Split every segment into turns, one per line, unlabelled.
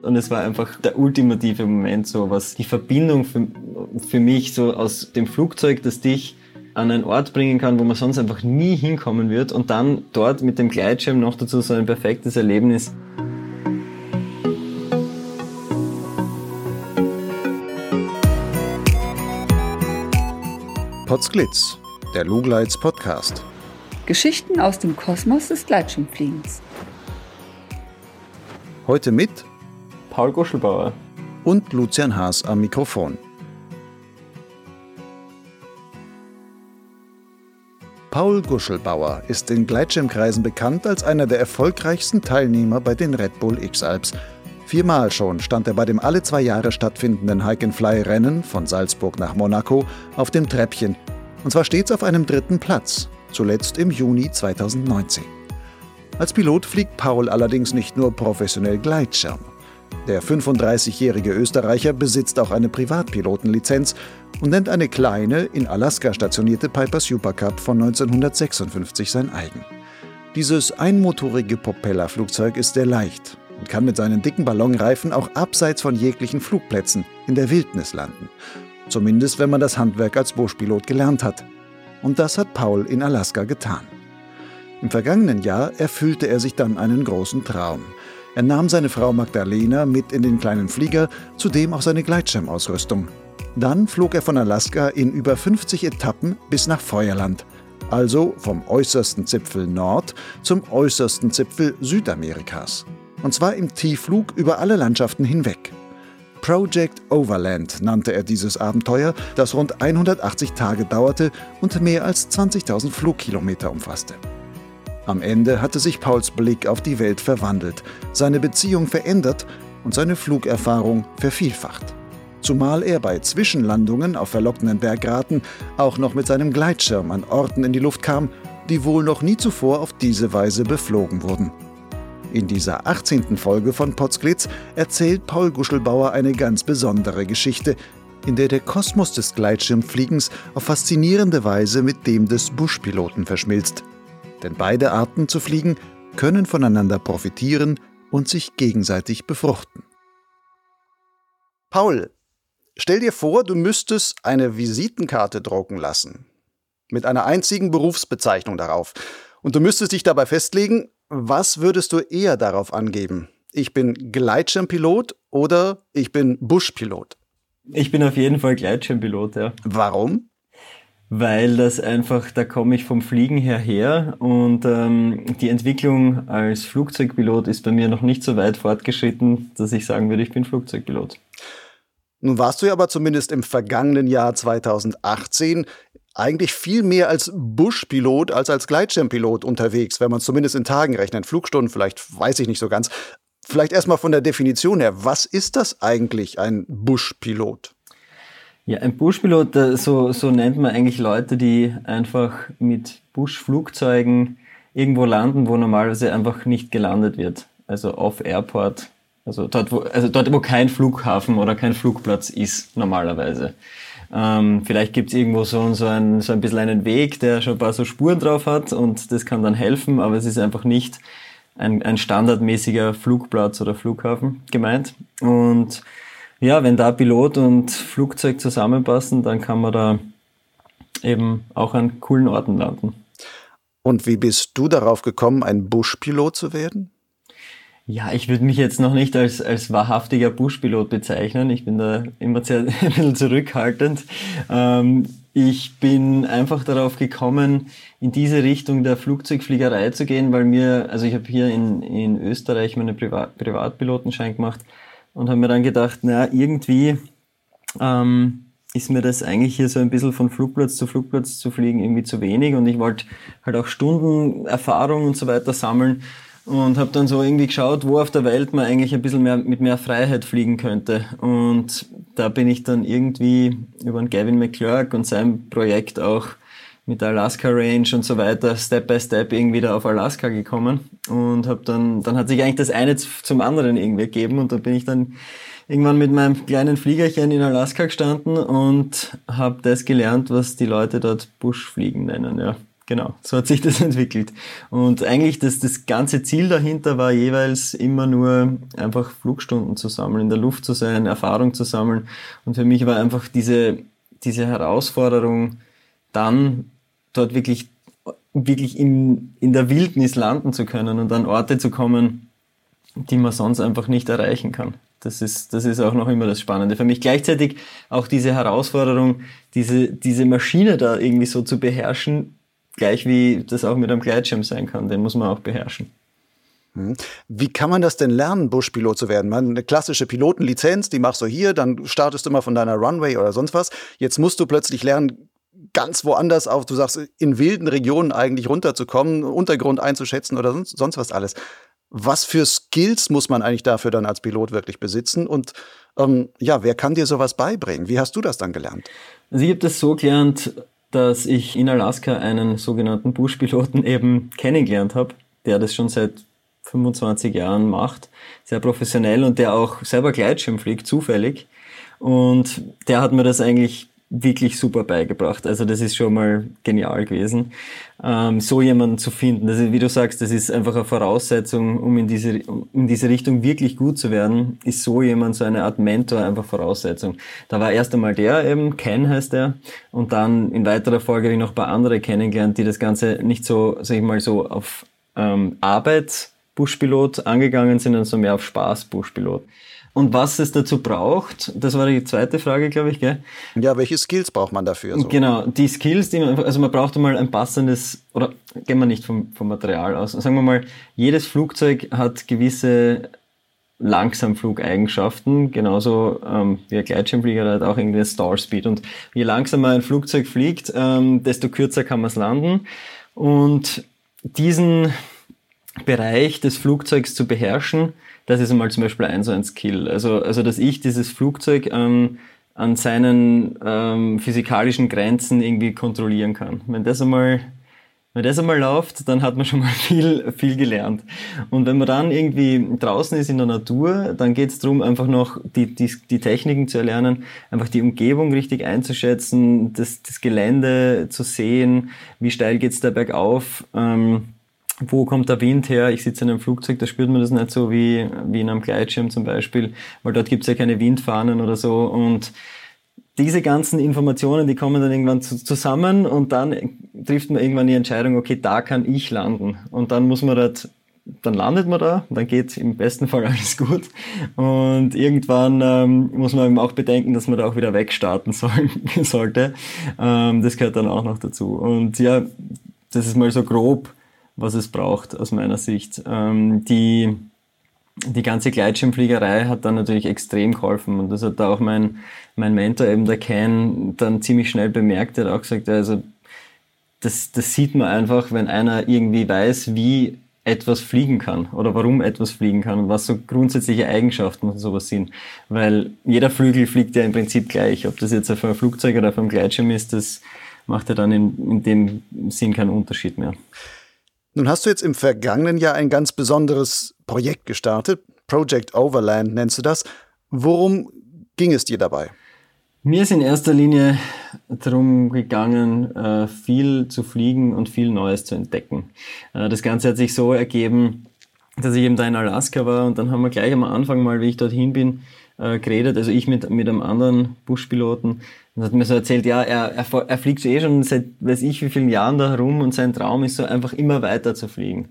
Und es war einfach der ultimative Moment, so was die Verbindung für, für mich so aus dem Flugzeug, das dich an einen Ort bringen kann, wo man sonst einfach nie hinkommen wird und dann dort mit dem Gleitschirm noch dazu so ein perfektes Erlebnis.
Potsglitz, der Lugleits Podcast.
Geschichten aus dem Kosmos des Gleitschirmfliegens.
Heute mit
Paul Guschelbauer
und Lucian Haas am Mikrofon. Paul Guschelbauer ist in Gleitschirmkreisen bekannt als einer der erfolgreichsten Teilnehmer bei den Red Bull X-Alps. Viermal schon stand er bei dem alle zwei Jahre stattfindenden Hike-and-Fly-Rennen von Salzburg nach Monaco auf dem Treppchen. Und zwar stets auf einem dritten Platz, zuletzt im Juni 2019. Als Pilot fliegt Paul allerdings nicht nur professionell Gleitschirm. Der 35-jährige Österreicher besitzt auch eine Privatpilotenlizenz und nennt eine kleine, in Alaska stationierte Piper Super Cup von 1956 sein eigen. Dieses einmotorige Propellerflugzeug ist sehr leicht und kann mit seinen dicken Ballonreifen auch abseits von jeglichen Flugplätzen in der Wildnis landen. Zumindest wenn man das Handwerk als Buschpilot gelernt hat. Und das hat Paul in Alaska getan. Im vergangenen Jahr erfüllte er sich dann einen großen Traum. Er nahm seine Frau Magdalena mit in den kleinen Flieger, zudem auch seine Gleitschirmausrüstung. Dann flog er von Alaska in über 50 Etappen bis nach Feuerland, also vom äußersten Zipfel Nord zum äußersten Zipfel Südamerikas und zwar im Tiefflug über alle Landschaften hinweg. Project Overland nannte er dieses Abenteuer, das rund 180 Tage dauerte und mehr als 20.000 Flugkilometer umfasste. Am Ende hatte sich Pauls Blick auf die Welt verwandelt, seine Beziehung verändert und seine Flugerfahrung vervielfacht. Zumal er bei Zwischenlandungen auf verlockenden Berggraten auch noch mit seinem Gleitschirm an Orten in die Luft kam, die wohl noch nie zuvor auf diese Weise beflogen wurden. In dieser 18. Folge von Potsglitz erzählt Paul Guschelbauer eine ganz besondere Geschichte, in der der Kosmos des Gleitschirmfliegens auf faszinierende Weise mit dem des Buschpiloten verschmilzt. Denn beide Arten zu fliegen können voneinander profitieren und sich gegenseitig befruchten. Paul, stell dir vor, du müsstest eine Visitenkarte drucken lassen. Mit einer einzigen Berufsbezeichnung darauf. Und du müsstest dich dabei festlegen, was würdest du eher darauf angeben? Ich bin Gleitschirmpilot oder ich bin Buschpilot?
Ich bin auf jeden Fall Gleitschirmpilot, ja.
Warum?
Weil das einfach, da komme ich vom Fliegen her her und ähm, die Entwicklung als Flugzeugpilot ist bei mir noch nicht so weit fortgeschritten, dass ich sagen würde, ich bin Flugzeugpilot.
Nun warst du ja aber zumindest im vergangenen Jahr 2018 eigentlich viel mehr als Buschpilot als als Gleitschirmpilot unterwegs, wenn man es zumindest in Tagen rechnet. Flugstunden vielleicht, weiß ich nicht so ganz. Vielleicht erstmal von der Definition her, was ist das eigentlich, ein Buschpilot?
Ja, ein Buschpilot, äh, so, so nennt man eigentlich Leute, die einfach mit Buschflugzeugen irgendwo landen, wo normalerweise einfach nicht gelandet wird. Also off-Airport. Also dort, wo, also dort, wo kein Flughafen oder kein Flugplatz ist, normalerweise. Ähm, vielleicht gibt's irgendwo so, so, ein, so ein bisschen einen Weg, der schon ein paar so Spuren drauf hat und das kann dann helfen, aber es ist einfach nicht ein, ein standardmäßiger Flugplatz oder Flughafen gemeint. Und ja, wenn da Pilot und Flugzeug zusammenpassen, dann kann man da eben auch an coolen Orten landen.
Und wie bist du darauf gekommen, ein Buschpilot zu werden?
Ja, ich würde mich jetzt noch nicht als, als wahrhaftiger Buschpilot bezeichnen. Ich bin da immer sehr, ein bisschen zurückhaltend. Ähm, ich bin einfach darauf gekommen, in diese Richtung der Flugzeugfliegerei zu gehen, weil mir, also ich habe hier in, in Österreich meinen Privat, Privatpilotenschein gemacht und habe mir dann gedacht, na irgendwie ähm, ist mir das eigentlich hier so ein bisschen von Flugplatz zu Flugplatz zu fliegen irgendwie zu wenig und ich wollte halt auch Stunden Erfahrung und so weiter sammeln und habe dann so irgendwie geschaut, wo auf der Welt man eigentlich ein bisschen mehr mit mehr Freiheit fliegen könnte. Und da bin ich dann irgendwie über den Gavin McClurk und sein Projekt auch mit der Alaska Range und so weiter Step by Step irgendwie da auf Alaska gekommen und habe dann dann hat sich eigentlich das eine zum anderen irgendwie gegeben und da bin ich dann irgendwann mit meinem kleinen Fliegerchen in Alaska gestanden und habe das gelernt, was die Leute dort Buschfliegen nennen, ja. genau. So hat sich das entwickelt. Und eigentlich das, das ganze Ziel dahinter war jeweils immer nur einfach Flugstunden zu sammeln, in der Luft zu sein, Erfahrung zu sammeln. Und für mich war einfach diese, diese Herausforderung, dann dort wirklich, wirklich in, in der Wildnis landen zu können und an Orte zu kommen, die man sonst einfach nicht erreichen kann. Das ist, das ist auch noch immer das Spannende für mich. Gleichzeitig auch diese Herausforderung, diese, diese Maschine da irgendwie so zu beherrschen, gleich wie das auch mit einem Gleitschirm sein kann, den muss man auch beherrschen.
Hm. Wie kann man das denn lernen, Buschpilot zu werden? Man, eine klassische Pilotenlizenz, die machst du hier, dann startest du immer von deiner Runway oder sonst was. Jetzt musst du plötzlich lernen, ganz woanders auf, du sagst, in wilden Regionen eigentlich runterzukommen, Untergrund einzuschätzen oder sonst, sonst was alles. Was für Skills muss man eigentlich dafür dann als Pilot wirklich besitzen? Und ähm, ja, wer kann dir sowas beibringen? Wie hast du das dann gelernt?
Also ich habe das so gelernt, dass ich in Alaska einen sogenannten Buschpiloten eben kennengelernt habe, der das schon seit 25 Jahren macht, sehr professionell und der auch selber Gleitschirm fliegt, zufällig. Und der hat mir das eigentlich wirklich super beigebracht. Also das ist schon mal genial gewesen, ähm, so jemanden zu finden. Das ist, wie du sagst, das ist einfach eine Voraussetzung, um in diese, in diese Richtung wirklich gut zu werden, ist so jemand, so eine Art Mentor einfach Voraussetzung. Da war erst einmal der eben, Ken heißt der, und dann in weiterer Folge habe ich noch ein paar andere kennengelernt, die das Ganze nicht so, sag ich mal, so auf ähm, Arbeit Buschpilot angegangen sind, sondern so mehr auf Spaß Buschpilot. Und was es dazu braucht, das war die zweite Frage, glaube ich, gell?
Ja, welche Skills braucht man dafür?
So? Genau, die Skills, die man, also man braucht einmal ein passendes, oder gehen wir nicht vom, vom Material aus, sagen wir mal, jedes Flugzeug hat gewisse Langsamflugeigenschaften, genauso ähm, wie ein Gleitschirmflieger hat auch irgendwie Star Speed. Und je langsamer ein Flugzeug fliegt, ähm, desto kürzer kann man es landen. Und diesen Bereich des Flugzeugs zu beherrschen, das ist einmal zum Beispiel ein so ein Skill. Also, also dass ich dieses Flugzeug ähm, an seinen ähm, physikalischen Grenzen irgendwie kontrollieren kann. Wenn das einmal wenn das einmal läuft, dann hat man schon mal viel, viel gelernt. Und wenn man dann irgendwie draußen ist in der Natur, dann geht es darum, einfach noch die, die, die Techniken zu erlernen, einfach die Umgebung richtig einzuschätzen, das, das Gelände zu sehen, wie steil geht's da bergauf. Ähm, wo kommt der Wind her? Ich sitze in einem Flugzeug, da spürt man das nicht so wie, wie in einem Gleitschirm zum Beispiel, weil dort gibt es ja keine Windfahnen oder so. Und diese ganzen Informationen, die kommen dann irgendwann zusammen und dann trifft man irgendwann die Entscheidung, okay, da kann ich landen. Und dann muss man dort, dann landet man da, dann geht im besten Fall alles gut. Und irgendwann ähm, muss man eben auch bedenken, dass man da auch wieder wegstarten soll, sollte. Ähm, das gehört dann auch noch dazu. Und ja, das ist mal so grob was es braucht aus meiner Sicht. Ähm, die, die ganze Gleitschirmfliegerei hat dann natürlich extrem geholfen und das hat da auch mein, mein Mentor eben der Ken dann ziemlich schnell bemerkt. Er hat auch gesagt, also das, das sieht man einfach, wenn einer irgendwie weiß, wie etwas fliegen kann oder warum etwas fliegen kann und was so grundsätzliche Eigenschaften und sowas sind. Weil jeder Flügel fliegt ja im Prinzip gleich. Ob das jetzt auf einem Flugzeug oder auf einem Gleitschirm ist, das macht ja dann in, in dem Sinn keinen Unterschied mehr.
Nun hast du jetzt im vergangenen Jahr ein ganz besonderes Projekt gestartet. Project Overland nennst du das. Worum ging es dir dabei?
Mir ist in erster Linie darum gegangen, äh, viel zu fliegen und viel Neues zu entdecken. Äh, das Ganze hat sich so ergeben, dass ich eben da in Alaska war und dann haben wir gleich am Anfang mal, wie ich dorthin bin, äh, geredet, also ich mit, mit einem anderen Buschpiloten, und hat mir so erzählt, ja, er, er, er fliegt eh schon seit weiß ich wie vielen Jahren da herum und sein Traum ist so einfach immer weiter zu fliegen.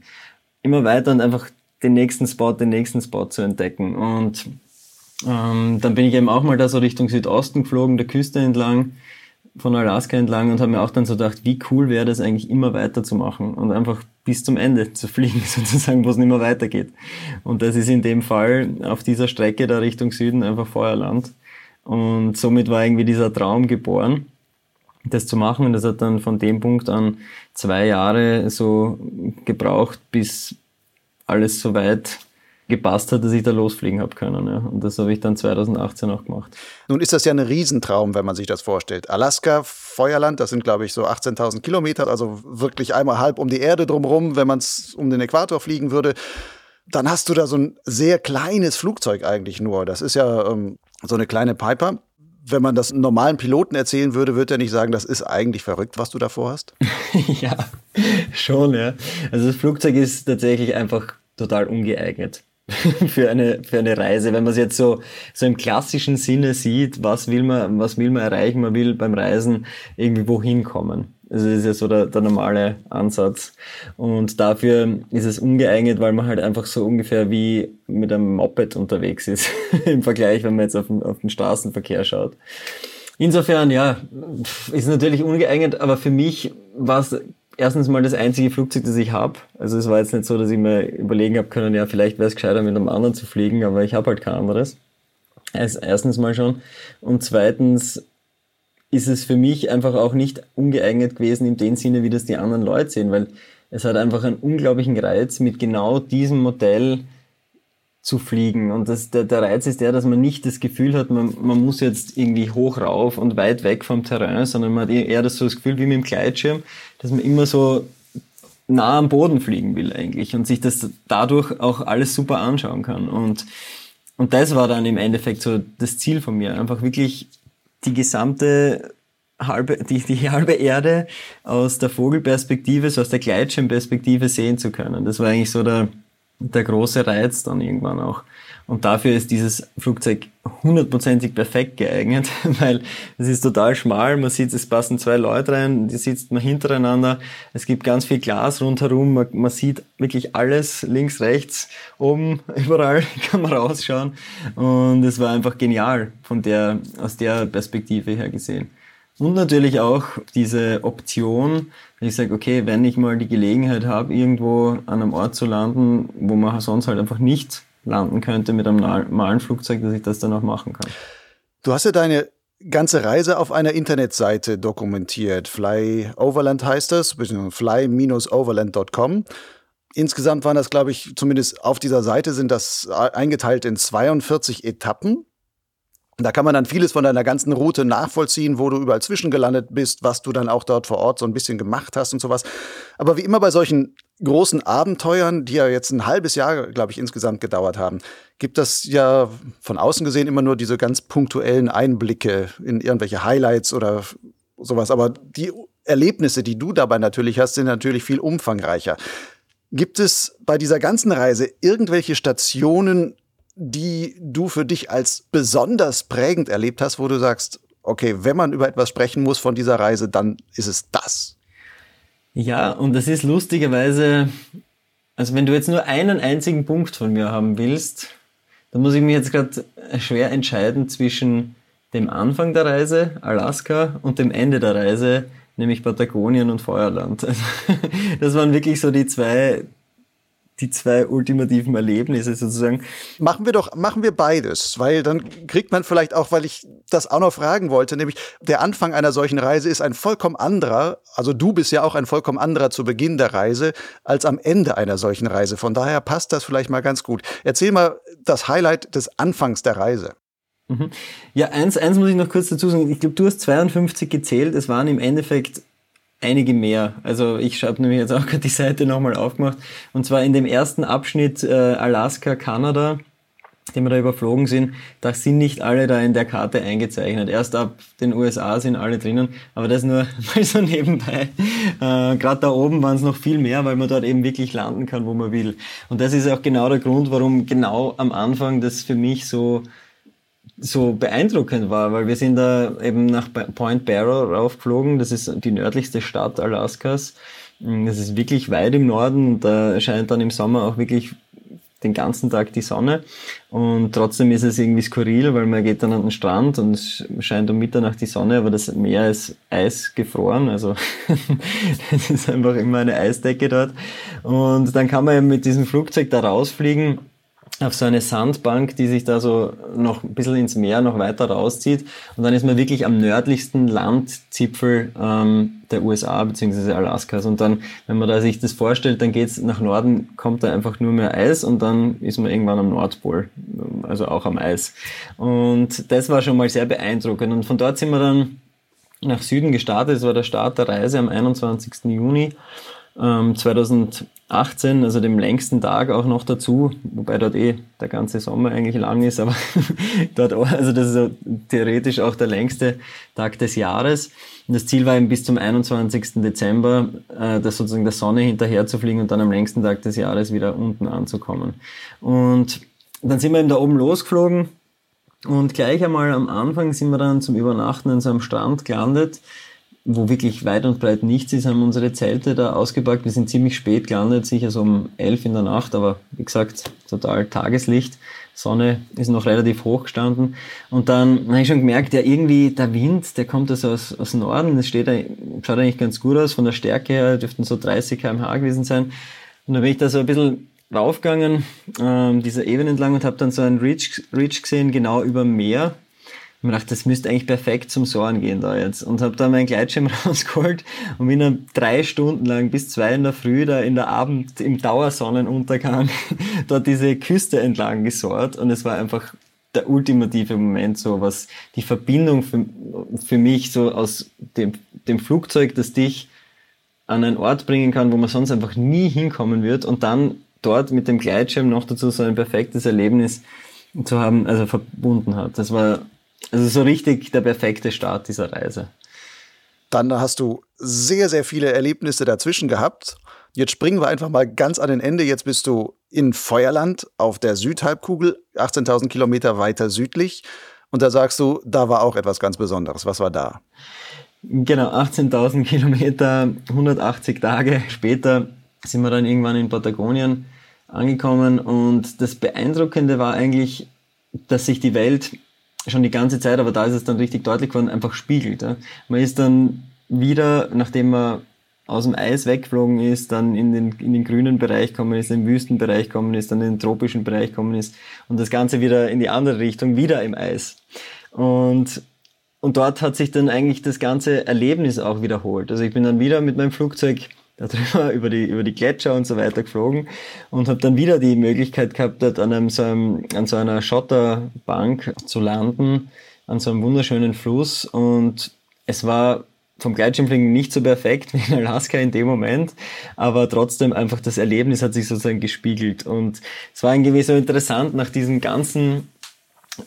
Immer weiter und einfach den nächsten Spot, den nächsten Spot zu entdecken. Und ähm, dann bin ich eben auch mal da so Richtung Südosten geflogen, der Küste entlang, von Alaska entlang und habe mir auch dann so gedacht, wie cool wäre das eigentlich immer weiter zu machen und einfach bis zum Ende zu fliegen, sozusagen, wo es nicht mehr weitergeht. Und das ist in dem Fall auf dieser Strecke da Richtung Süden einfach Feuerland. Und somit war irgendwie dieser Traum geboren, das zu machen. Und das hat dann von dem Punkt an zwei Jahre so gebraucht, bis alles so weit gepasst hat, dass ich da losfliegen habe können. Ja. Und das habe ich dann 2018 auch gemacht.
Nun ist das ja ein Riesentraum, wenn man sich das vorstellt. Alaska, Feuerland, das sind, glaube ich, so 18.000 Kilometer, also wirklich einmal halb um die Erde drumherum, wenn man es um den Äquator fliegen würde. Dann hast du da so ein sehr kleines Flugzeug eigentlich nur. Das ist ja ähm, so eine kleine Piper. Wenn man das normalen Piloten erzählen würde, würde er nicht sagen, das ist eigentlich verrückt, was du davor hast?
ja, Schon, ja. Also das Flugzeug ist tatsächlich einfach total ungeeignet für eine, für eine Reise. Wenn man es jetzt so, so im klassischen Sinne sieht, was will man, was will man erreichen? Man will beim Reisen irgendwie wohin kommen. Also das ist ja so der, der normale Ansatz. Und dafür ist es ungeeignet, weil man halt einfach so ungefähr wie mit einem Moped unterwegs ist im Vergleich, wenn man jetzt auf den, auf den Straßenverkehr schaut. Insofern, ja, ist natürlich ungeeignet, aber für mich war es erstens mal das einzige Flugzeug, das ich habe. Also es war jetzt nicht so, dass ich mir überlegen habe können, ja, vielleicht wäre es gescheiter, mit einem anderen zu fliegen, aber ich habe halt kein anderes. Erstens mal schon. Und zweitens ist es für mich einfach auch nicht ungeeignet gewesen in dem Sinne, wie das die anderen Leute sehen, weil es hat einfach einen unglaublichen Reiz, mit genau diesem Modell zu fliegen. Und das, der, der Reiz ist der, dass man nicht das Gefühl hat, man, man muss jetzt irgendwie hoch rauf und weit weg vom Terrain, sondern man hat eher das, so das Gefühl wie mit dem Gleitschirm, dass man immer so nah am Boden fliegen will eigentlich und sich das dadurch auch alles super anschauen kann. Und, und das war dann im Endeffekt so das Ziel von mir, einfach wirklich die gesamte halbe, die, die halbe Erde aus der Vogelperspektive, so aus der Gleitschirmperspektive sehen zu können. Das war eigentlich so der, der große Reiz dann irgendwann auch. Und dafür ist dieses Flugzeug hundertprozentig perfekt geeignet, weil es ist total schmal, man sieht, es passen zwei Leute rein, die sitzt man hintereinander, es gibt ganz viel Glas rundherum, man, man sieht wirklich alles, links, rechts, oben, überall kann man rausschauen. Und es war einfach genial von der, aus der Perspektive her gesehen. Und natürlich auch diese Option, ich sage, okay, wenn ich mal die Gelegenheit habe, irgendwo an einem Ort zu landen, wo man sonst halt einfach nicht landen könnte mit einem normalen Flugzeug, dass ich das dann auch machen kann.
Du hast ja deine ganze Reise auf einer Internetseite dokumentiert. Fly Overland heißt das, fly-overland.com. Insgesamt waren das, glaube ich, zumindest auf dieser Seite sind das eingeteilt in 42 Etappen. Da kann man dann vieles von deiner ganzen Route nachvollziehen, wo du überall zwischengelandet bist, was du dann auch dort vor Ort so ein bisschen gemacht hast und sowas. Aber wie immer bei solchen großen Abenteuern, die ja jetzt ein halbes Jahr, glaube ich, insgesamt gedauert haben, gibt das ja von außen gesehen immer nur diese ganz punktuellen Einblicke in irgendwelche Highlights oder sowas. Aber die Erlebnisse, die du dabei natürlich hast, sind natürlich viel umfangreicher. Gibt es bei dieser ganzen Reise irgendwelche Stationen, die du für dich als besonders prägend erlebt hast, wo du sagst, okay, wenn man über etwas sprechen muss von dieser Reise, dann ist es das?
Ja, und das ist lustigerweise, also wenn du jetzt nur einen einzigen Punkt von mir haben willst, dann muss ich mich jetzt gerade schwer entscheiden zwischen dem Anfang der Reise, Alaska, und dem Ende der Reise, nämlich Patagonien und Feuerland. Das waren wirklich so die zwei, die zwei ultimativen Erlebnisse sozusagen.
Machen wir doch, machen wir beides, weil dann kriegt man vielleicht auch, weil ich das auch noch fragen wollte, nämlich der Anfang einer solchen Reise ist ein vollkommen anderer, also du bist ja auch ein vollkommen anderer zu Beginn der Reise als am Ende einer solchen Reise. Von daher passt das vielleicht mal ganz gut. Erzähl mal das Highlight des Anfangs der Reise.
Mhm. Ja, eins, eins muss ich noch kurz dazu sagen. Ich glaube, du hast 52 gezählt. Es waren im Endeffekt einige mehr. Also ich habe nämlich jetzt auch gerade die Seite nochmal aufgemacht. Und zwar in dem ersten Abschnitt äh, Alaska, Kanada, den wir da überflogen sind, da sind nicht alle da in der Karte eingezeichnet. Erst ab den USA sind alle drinnen, aber das nur mal so nebenbei. Äh, Gerade da oben waren es noch viel mehr, weil man dort eben wirklich landen kann, wo man will. Und das ist auch genau der Grund, warum genau am Anfang das für mich so so beeindruckend war, weil wir sind da eben nach Point Barrow raufgeflogen. Das ist die nördlichste Stadt Alaskas. Das ist wirklich weit im Norden. Da scheint dann im Sommer auch wirklich den ganzen Tag die Sonne. Und trotzdem ist es irgendwie skurril, weil man geht dann an den Strand und es scheint um Mitternacht die Sonne, aber das Meer ist eisgefroren. Also es ist einfach immer eine Eisdecke dort. Und dann kann man eben mit diesem Flugzeug da rausfliegen auf so eine Sandbank, die sich da so noch ein bisschen ins Meer noch weiter rauszieht. Und dann ist man wirklich am nördlichsten Landzipfel ähm, der USA bzw. Alaskas. Und dann, wenn man da sich das vorstellt, dann geht's nach Norden, kommt da einfach nur mehr Eis und dann ist man irgendwann am Nordpol, also auch am Eis. Und das war schon mal sehr beeindruckend. Und von dort sind wir dann nach Süden gestartet. Das war der Start der Reise am 21. Juni ähm, 2000 18, also dem längsten Tag auch noch dazu, wobei dort eh der ganze Sommer eigentlich lang ist, aber dort, auch, also das ist so theoretisch auch der längste Tag des Jahres. Und das Ziel war eben bis zum 21. Dezember, äh, das sozusagen der Sonne hinterher zu fliegen und dann am längsten Tag des Jahres wieder unten anzukommen. Und dann sind wir eben da oben losgeflogen und gleich einmal am Anfang sind wir dann zum Übernachten in so einem Strand gelandet wo wirklich weit und breit nichts ist, haben unsere Zelte da ausgepackt. Wir sind ziemlich spät gelandet, sicher so um elf in der Nacht, aber wie gesagt, total Tageslicht. Sonne ist noch relativ hoch gestanden. Und dann habe ich schon gemerkt, ja, irgendwie der Wind, der kommt also aus, aus Norden. Das steht, schaut eigentlich ganz gut aus. Von der Stärke her dürften so 30 kmh gewesen sein. Und dann bin ich da so ein bisschen raufgegangen, ähm, dieser Ebene entlang und habe dann so einen Ridge, Ridge gesehen, genau über Meer mir gedacht, das müsste eigentlich perfekt zum Soren gehen da jetzt. Und habe da meinen Gleitschirm rausgeholt und bin dann drei Stunden lang bis zwei in der Früh da in der Abend im Dauersonnenuntergang dort diese Küste entlang gesohrt. Und es war einfach der ultimative Moment, so was die Verbindung für, für mich so aus dem, dem Flugzeug, das dich an einen Ort bringen kann, wo man sonst einfach nie hinkommen wird und dann dort mit dem Gleitschirm noch dazu so ein perfektes Erlebnis zu haben, also verbunden hat. Das war also so richtig der perfekte Start dieser Reise.
Dann hast du sehr, sehr viele Erlebnisse dazwischen gehabt. Jetzt springen wir einfach mal ganz an den Ende. Jetzt bist du in Feuerland auf der Südhalbkugel, 18.000 Kilometer weiter südlich. Und da sagst du, da war auch etwas ganz Besonderes. Was war da?
Genau, 18.000 Kilometer, 180 Tage später sind wir dann irgendwann in Patagonien angekommen. Und das Beeindruckende war eigentlich, dass sich die Welt schon die ganze Zeit, aber da ist es dann richtig deutlich geworden, einfach spiegelt. Ja. Man ist dann wieder, nachdem man aus dem Eis weggeflogen ist, dann in den, in den grünen Bereich kommen ist, in den Wüstenbereich kommen ist, dann in den tropischen Bereich kommen ist und das Ganze wieder in die andere Richtung, wieder im Eis. Und, und dort hat sich dann eigentlich das ganze Erlebnis auch wiederholt. Also ich bin dann wieder mit meinem Flugzeug darüber, über die, über die Gletscher und so weiter geflogen und habe dann wieder die Möglichkeit gehabt, dort an, einem, so einem, an so einer Schotterbank zu landen, an so einem wunderschönen Fluss. Und es war vom Gleitschirmfliegen nicht so perfekt wie in Alaska in dem Moment, aber trotzdem einfach das Erlebnis hat sich sozusagen gespiegelt. Und es war irgendwie so interessant nach diesen ganzen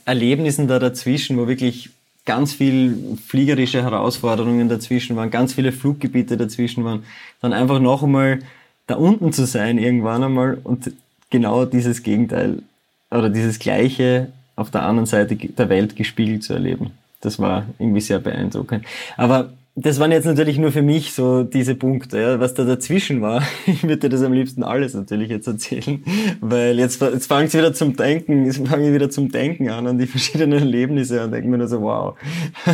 Erlebnissen da dazwischen, wo wirklich ganz viel fliegerische Herausforderungen dazwischen waren, ganz viele Fluggebiete dazwischen waren, dann einfach noch einmal da unten zu sein irgendwann einmal und genau dieses Gegenteil oder dieses Gleiche auf der anderen Seite der Welt gespiegelt zu erleben. Das war irgendwie sehr beeindruckend. Aber das waren jetzt natürlich nur für mich so diese Punkte, ja, was da dazwischen war. Ich würde dir das am liebsten alles natürlich jetzt erzählen, weil jetzt, jetzt fange ich wieder zum Denken, jetzt fange ich wieder zum Denken an, an die verschiedenen Erlebnisse und denke mir nur so, wow,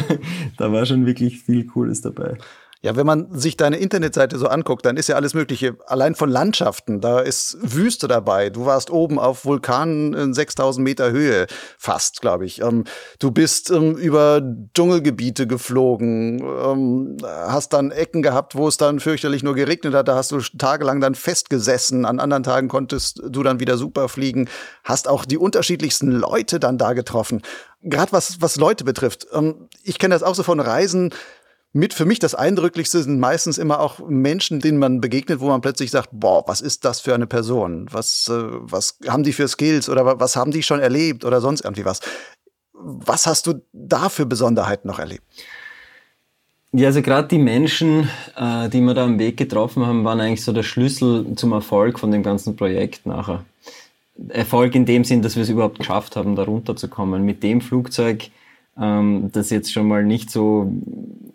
da war schon wirklich viel Cooles dabei.
Ja, wenn man sich deine Internetseite so anguckt, dann ist ja alles Mögliche. Allein von Landschaften, da ist Wüste dabei. Du warst oben auf Vulkanen in 6000 Meter Höhe, fast, glaube ich. Ähm, du bist ähm, über Dschungelgebiete geflogen, ähm, hast dann Ecken gehabt, wo es dann fürchterlich nur geregnet hat. Da hast du tagelang dann festgesessen. An anderen Tagen konntest du dann wieder super fliegen. Hast auch die unterschiedlichsten Leute dann da getroffen. Gerade was, was Leute betrifft. Ähm, ich kenne das auch so von Reisen mit für mich das Eindrücklichste sind meistens immer auch Menschen, denen man begegnet, wo man plötzlich sagt, boah, was ist das für eine Person? Was, äh, was haben die für Skills oder was haben die schon erlebt oder sonst irgendwie was? Was hast du da für Besonderheiten noch erlebt?
Ja, also gerade die Menschen, äh, die wir da am Weg getroffen haben, waren eigentlich so der Schlüssel zum Erfolg von dem ganzen Projekt nachher. Erfolg in dem Sinn, dass wir es überhaupt geschafft haben, da runterzukommen. Mit dem Flugzeug, ähm, das jetzt schon mal nicht so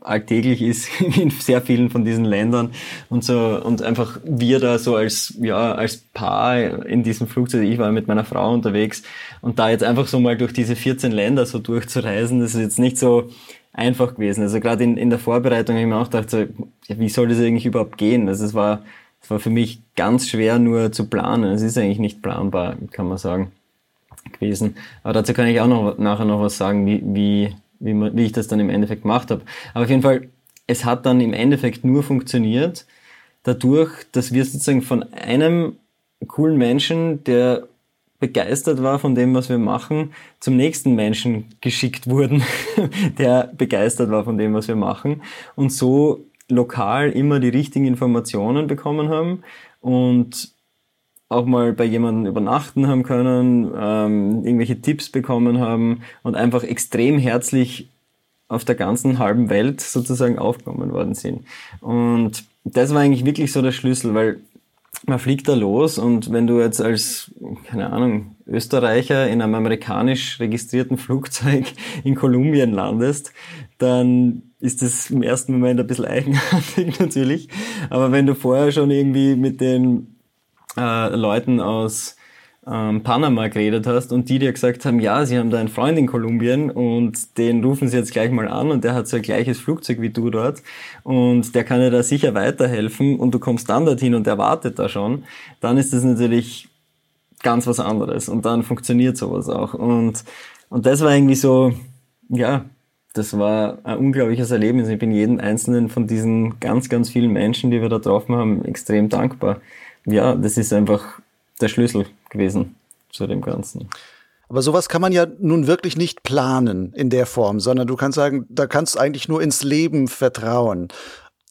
alltäglich ist in sehr vielen von diesen Ländern und so und einfach wir da so als ja als Paar in diesem Flugzeug ich war mit meiner Frau unterwegs und da jetzt einfach so mal durch diese 14 Länder so durchzureisen das ist jetzt nicht so einfach gewesen. Also gerade in, in der Vorbereitung habe ich mir auch gedacht so, ja, wie soll das eigentlich überhaupt gehen? Also es war es war für mich ganz schwer nur zu planen. Es ist eigentlich nicht planbar kann man sagen gewesen aber dazu kann ich auch noch nachher noch was sagen wie wie wie, wie ich das dann im Endeffekt gemacht habe. Aber auf jeden Fall, es hat dann im Endeffekt nur funktioniert, dadurch, dass wir sozusagen von einem coolen Menschen, der begeistert war von dem, was wir machen, zum nächsten Menschen geschickt wurden, der begeistert war von dem, was wir machen und so lokal immer die richtigen Informationen bekommen haben und auch mal bei jemandem übernachten haben können, ähm, irgendwelche Tipps bekommen haben und einfach extrem herzlich auf der ganzen halben Welt sozusagen aufgenommen worden sind. Und das war eigentlich wirklich so der Schlüssel, weil man fliegt da los und wenn du jetzt als, keine Ahnung, Österreicher in einem amerikanisch registrierten Flugzeug in Kolumbien landest, dann ist das im ersten Moment ein bisschen eigenartig natürlich. Aber wenn du vorher schon irgendwie mit den äh, Leuten aus ähm, Panama geredet hast und die dir gesagt haben, ja, sie haben da einen Freund in Kolumbien und den rufen sie jetzt gleich mal an und der hat so ein gleiches Flugzeug wie du dort und der kann dir da sicher weiterhelfen und du kommst dann dorthin und der wartet da schon, dann ist das natürlich ganz was anderes und dann funktioniert sowas auch und, und das war eigentlich so, ja, das war ein unglaubliches Erlebnis. Ich bin jedem einzelnen von diesen ganz, ganz vielen Menschen, die wir da getroffen haben, extrem dankbar ja, das ist einfach der Schlüssel gewesen zu dem Ganzen.
Aber sowas kann man ja nun wirklich nicht planen in der Form, sondern du kannst sagen, da kannst du eigentlich nur ins Leben vertrauen.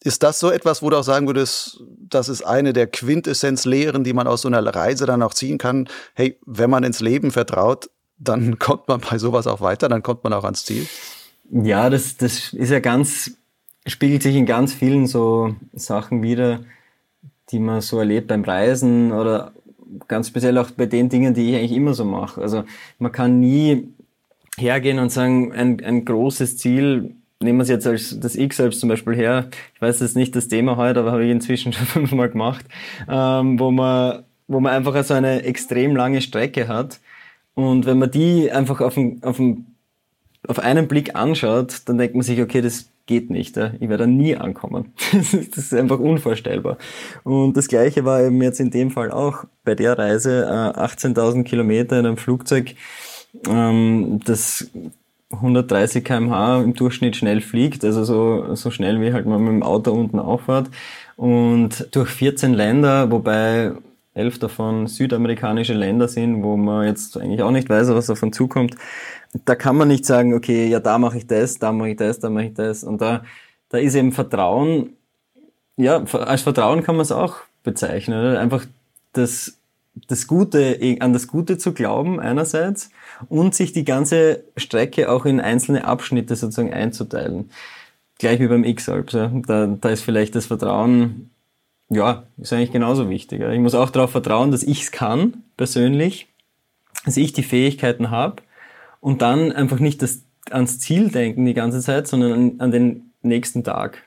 Ist das so etwas, wo du auch sagen würdest, das ist eine der Quintessenzlehren, die man aus so einer Reise dann auch ziehen kann? Hey, wenn man ins Leben vertraut, dann kommt man bei sowas auch weiter, dann kommt man auch ans Ziel?
Ja, das, das ist ja ganz, spiegelt sich in ganz vielen so Sachen wieder die man so erlebt beim Reisen oder ganz speziell auch bei den Dingen, die ich eigentlich immer so mache. Also man kann nie hergehen und sagen, ein, ein großes Ziel, nehmen wir es jetzt als das X selbst zum Beispiel her, ich weiß, ist nicht das Thema heute, aber habe ich inzwischen schon fünfmal gemacht, ähm, wo man wo man einfach so eine extrem lange Strecke hat. Und wenn man die einfach auf, den, auf, den, auf einen Blick anschaut, dann denkt man sich, okay, das geht nicht. Ich werde nie ankommen. Das ist, einfach unvorstellbar. Und das Gleiche war eben jetzt in dem Fall auch bei der Reise 18.000 äh, Kilometer in einem Flugzeug, ähm, das 130 kmh im Durchschnitt schnell fliegt, also so, so schnell wie halt man mit dem Auto unten auffahrt. Und durch 14 Länder, wobei elf davon südamerikanische Länder sind, wo man jetzt eigentlich auch nicht weiß, was davon zukommt, da kann man nicht sagen, okay, ja, da mache ich das, da mache ich das, da mache ich das. Und da, da ist eben Vertrauen, ja, als Vertrauen kann man es auch bezeichnen. Oder? Einfach das, das Gute, an das Gute zu glauben einerseits und sich die ganze Strecke auch in einzelne Abschnitte sozusagen einzuteilen. Gleich wie beim X-Alps. Ja. Da, da ist vielleicht das Vertrauen, ja, ist eigentlich genauso wichtig. Ich muss auch darauf vertrauen, dass ich es kann, persönlich, dass ich die Fähigkeiten habe und dann einfach nicht das, ans Ziel denken die ganze Zeit, sondern an, an den nächsten Tag.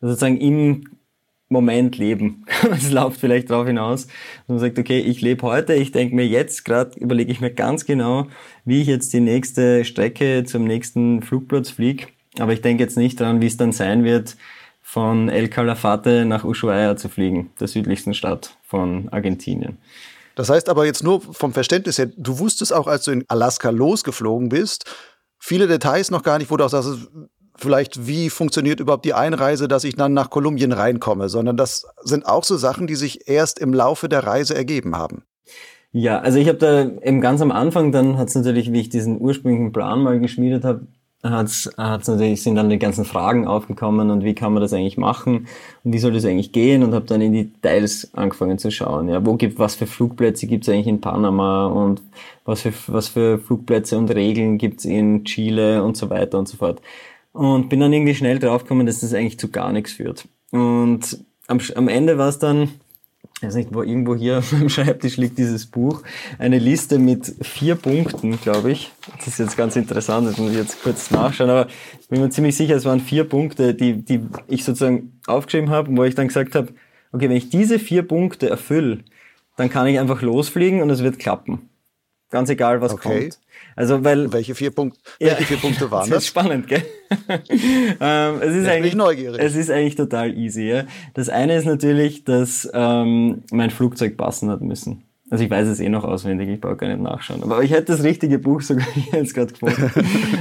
Also sozusagen im Moment leben. Es läuft vielleicht darauf hinaus, dass man sagt, okay, ich lebe heute, ich denke mir jetzt gerade, überlege ich mir ganz genau, wie ich jetzt die nächste Strecke zum nächsten Flugplatz fliege. Aber ich denke jetzt nicht daran, wie es dann sein wird, von El Calafate nach Ushuaia zu fliegen, der südlichsten Stadt von Argentinien.
Das heißt aber jetzt nur vom Verständnis her, du wusstest auch, als du in Alaska losgeflogen bist, viele Details noch gar nicht, wo du auch sagst, vielleicht wie funktioniert überhaupt die Einreise, dass ich dann nach Kolumbien reinkomme, sondern das sind auch so Sachen, die sich erst im Laufe der Reise ergeben haben.
Ja, also ich habe da eben ganz am Anfang, dann hat es natürlich, wie ich diesen ursprünglichen Plan mal geschmiedet habe, hat's, hat's natürlich sind dann die ganzen Fragen aufgekommen und wie kann man das eigentlich machen und wie soll das eigentlich gehen und habe dann in die Details angefangen zu schauen. Ja, wo gibt was für Flugplätze gibt's eigentlich in Panama und was für was für Flugplätze und Regeln gibt's in Chile und so weiter und so fort. Und bin dann irgendwie schnell draufgekommen, dass das eigentlich zu gar nichts führt. Und am, am Ende war es dann ich weiß nicht, wo irgendwo hier auf meinem Schreibtisch liegt dieses Buch, eine Liste mit vier Punkten, glaube ich. Das ist jetzt ganz interessant, das muss ich jetzt kurz nachschauen, aber ich bin mir ziemlich sicher, es waren vier Punkte, die, die ich sozusagen aufgeschrieben habe, wo ich dann gesagt habe, okay, wenn ich diese vier Punkte erfülle, dann kann ich einfach losfliegen und es wird klappen. Ganz egal, was okay. kommt.
Also, weil. Welche vier, Punkt, welche ja, vier Punkte waren das?
Das ist spannend, gell? ähm, es ist Jetzt eigentlich, neugierig. Es ist eigentlich total easy, ja. Das eine ist natürlich, dass ähm, mein Flugzeug passen hat müssen. Also ich weiß es eh noch auswendig, ich brauche gar nicht nachschauen. Aber ich hätte das richtige Buch sogar jetzt gerade gefunden.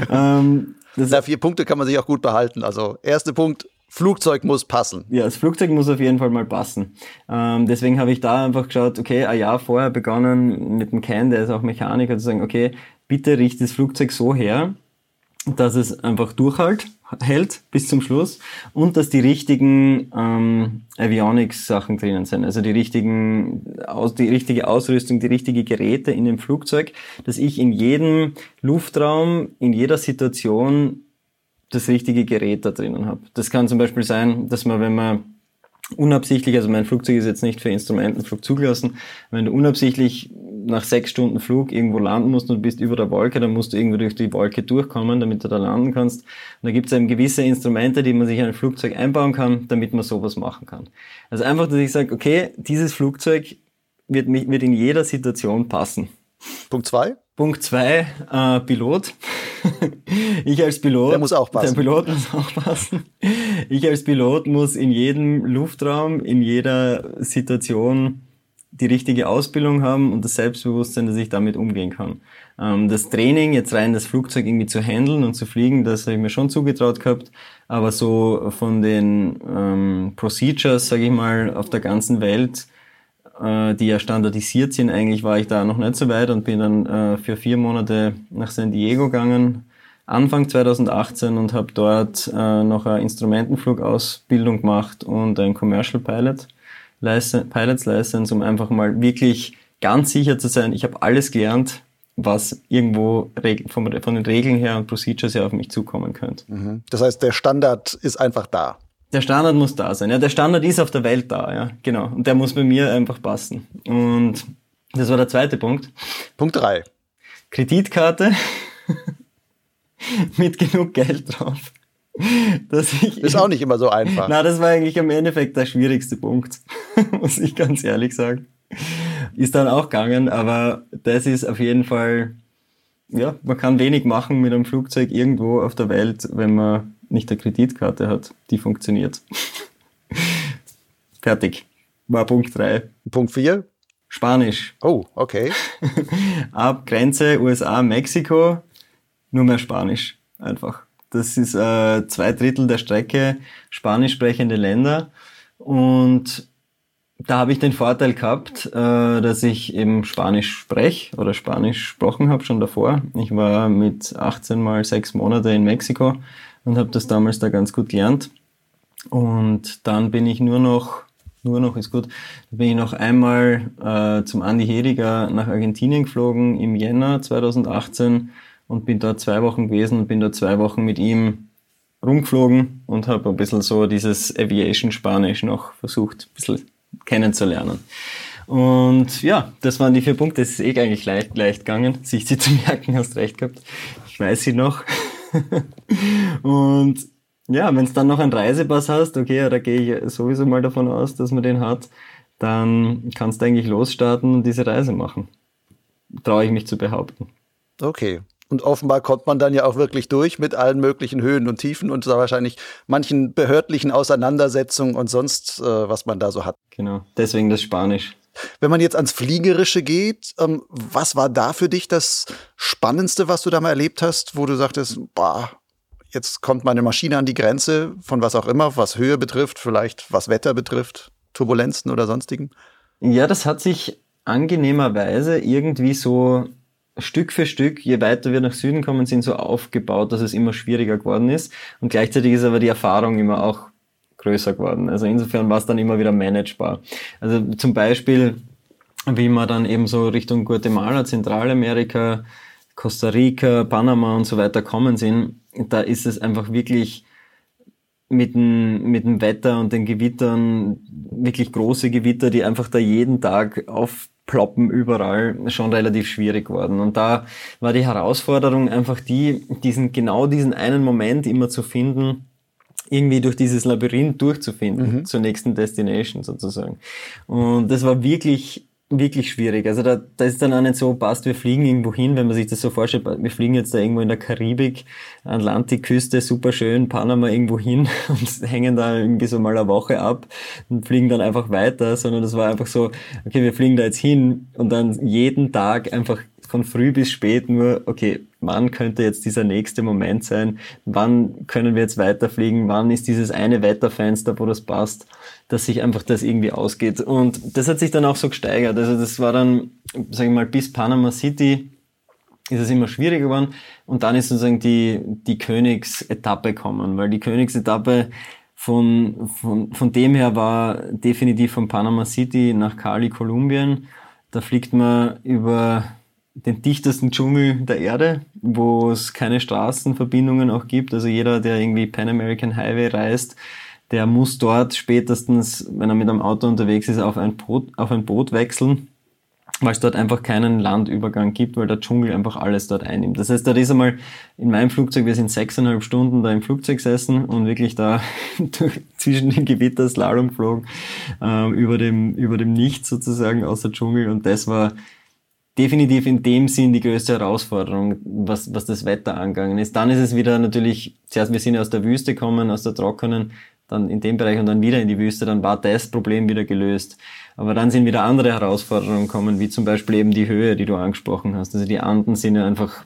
ähm, das Na, vier Punkte kann man sich auch gut behalten. Also erster Punkt, Flugzeug muss passen.
Ja, das Flugzeug muss auf jeden Fall mal passen. Ähm, deswegen habe ich da einfach geschaut, okay, ein Jahr vorher begonnen mit dem Ken, der ist auch Mechaniker, zu sagen, okay, bitte richte das Flugzeug so her, dass es einfach durchhalt, hält bis zum Schluss und dass die richtigen ähm, Avionics-Sachen drinnen sind, also die richtigen, aus, die richtige Ausrüstung, die richtige Geräte in dem Flugzeug, dass ich in jedem Luftraum, in jeder Situation das richtige Gerät da drinnen habe. Das kann zum Beispiel sein, dass man, wenn man unabsichtlich, also mein Flugzeug ist jetzt nicht für Instrumentenflug zugelassen, wenn du unabsichtlich nach sechs Stunden Flug irgendwo landen musst und bist über der Wolke, dann musst du irgendwo durch die Wolke durchkommen, damit du da landen kannst. Und da gibt es eben gewisse Instrumente, die man sich in ein Flugzeug einbauen kann, damit man sowas machen kann. Also einfach, dass ich sage, okay, dieses Flugzeug wird, wird in jeder Situation passen.
Punkt zwei.
Punkt zwei, äh, Pilot. ich als Pilot.
Der muss auch passen.
Der Pilot muss auch passen. Ich als Pilot muss in jedem Luftraum, in jeder Situation die richtige Ausbildung haben und das Selbstbewusstsein, dass ich damit umgehen kann. Ähm, das Training, jetzt rein das Flugzeug irgendwie zu handeln und zu fliegen, das habe ich mir schon zugetraut gehabt, aber so von den ähm, Procedures, sage ich mal, auf der ganzen Welt, äh, die ja standardisiert sind, eigentlich war ich da noch nicht so weit und bin dann äh, für vier Monate nach San Diego gegangen, Anfang 2018 und habe dort äh, noch eine Instrumentenflugausbildung gemacht und ein Commercial Pilot. Pilots License, um einfach mal wirklich ganz sicher zu sein, ich habe alles gelernt, was irgendwo von, den Regeln her und Procedures her auf mich zukommen könnte.
Mhm. Das heißt, der Standard ist einfach da.
Der Standard muss da sein. Ja, der Standard ist auf der Welt da, ja, genau. Und der muss bei mir einfach passen. Und das war der zweite Punkt.
Punkt drei.
Kreditkarte mit genug Geld drauf.
dass ich ist auch nicht immer so einfach.
Na, das war eigentlich im Endeffekt der schwierigste Punkt, muss ich ganz ehrlich sagen. Ist dann auch gegangen, aber das ist auf jeden Fall, ja, man kann wenig machen mit einem Flugzeug irgendwo auf der Welt, wenn man nicht eine Kreditkarte hat, die funktioniert. Fertig. War Punkt 3.
Punkt 4?
Spanisch.
Oh, okay.
Ab Grenze USA, Mexiko, nur mehr Spanisch. Einfach. Das ist äh, zwei Drittel der Strecke spanisch sprechende Länder. Und da habe ich den Vorteil gehabt, äh, dass ich eben Spanisch spreche oder Spanisch gesprochen habe schon davor. Ich war mit 18 mal sechs Monate in Mexiko und habe das damals da ganz gut gelernt. Und dann bin ich nur noch, nur noch ist gut, bin ich noch einmal äh, zum Andi Hediger nach Argentinien geflogen im Jänner 2018 und bin dort zwei Wochen gewesen und bin dort zwei Wochen mit ihm rumgeflogen und habe ein bisschen so dieses Aviation Spanisch noch versucht, ein bisschen kennenzulernen. Und ja, das waren die vier Punkte. Es ist eh eigentlich leicht, leicht gegangen, sich sie zu merken, hast recht gehabt. Ich weiß sie noch. und ja, wenn es dann noch einen Reisepass hast, okay, da gehe ich sowieso mal davon aus, dass man den hat, dann kannst du eigentlich losstarten und diese Reise machen. Traue ich mich zu behaupten.
Okay. Und offenbar kommt man dann ja auch wirklich durch mit allen möglichen Höhen und Tiefen und wahrscheinlich manchen behördlichen Auseinandersetzungen und sonst, äh, was man da so hat.
Genau, deswegen das Spanisch.
Wenn man jetzt ans Fliegerische geht, ähm, was war da für dich das Spannendste, was du da mal erlebt hast, wo du sagtest, boah, jetzt kommt meine Maschine an die Grenze von was auch immer, was Höhe betrifft, vielleicht was Wetter betrifft, Turbulenzen oder sonstigen?
Ja, das hat sich angenehmerweise irgendwie so Stück für Stück, je weiter wir nach Süden kommen, sind so aufgebaut, dass es immer schwieriger geworden ist. Und gleichzeitig ist aber die Erfahrung immer auch größer geworden. Also insofern war es dann immer wieder managebar. Also zum Beispiel, wie man dann eben so Richtung Guatemala, Zentralamerika, Costa Rica, Panama und so weiter kommen sind, da ist es einfach wirklich mit dem, mit dem Wetter und den Gewittern, wirklich große Gewitter, die einfach da jeden Tag auf ploppen überall schon relativ schwierig geworden. Und da war die Herausforderung einfach die, diesen, genau diesen einen Moment immer zu finden, irgendwie durch dieses Labyrinth durchzufinden, mhm. zur nächsten Destination sozusagen. Und das war wirklich wirklich schwierig. Also da, da ist dann auch nicht so, passt, wir fliegen irgendwo hin, wenn man sich das so vorstellt, wir fliegen jetzt da irgendwo in der Karibik, Atlantikküste, super schön, Panama irgendwo hin und hängen da irgendwie so mal eine Woche ab und fliegen dann einfach weiter, sondern das war einfach so, okay, wir fliegen da jetzt hin und dann jeden Tag einfach von früh bis spät nur, okay, wann könnte jetzt dieser nächste Moment sein? Wann können wir jetzt weiterfliegen? Wann ist dieses eine Wetterfenster, wo das passt? dass sich einfach das irgendwie ausgeht. Und das hat sich dann auch so gesteigert. Also das war dann, sage ich mal, bis Panama City ist es immer schwieriger geworden. Und dann ist sozusagen die, die Königsetappe gekommen, weil die Königsetappe von, von, von dem her war definitiv von Panama City nach Cali, Kolumbien. Da fliegt man über den dichtesten Dschungel der Erde, wo es keine Straßenverbindungen auch gibt. Also jeder, der irgendwie Pan American Highway reist, der muss dort spätestens, wenn er mit einem Auto unterwegs ist, auf ein Boot, auf ein Boot wechseln weil es dort einfach keinen Landübergang gibt, weil der Dschungel einfach alles dort einnimmt. Das heißt, da ist einmal in meinem Flugzeug, wir sind sechseinhalb Stunden da im Flugzeug gesessen und wirklich da zwischen den Gewitter Slalom geflogen, äh, über, dem, über dem Nichts sozusagen aus der Dschungel und das war definitiv in dem Sinn die größte Herausforderung, was, was das Wetter angegangen ist. Dann ist es wieder natürlich, zuerst wir sind aus der Wüste gekommen, aus der trockenen, dann in dem Bereich und dann wieder in die Wüste, dann war das Problem wieder gelöst. Aber dann sind wieder andere Herausforderungen kommen, wie zum Beispiel eben die Höhe, die du angesprochen hast. Also die Anden sind ja einfach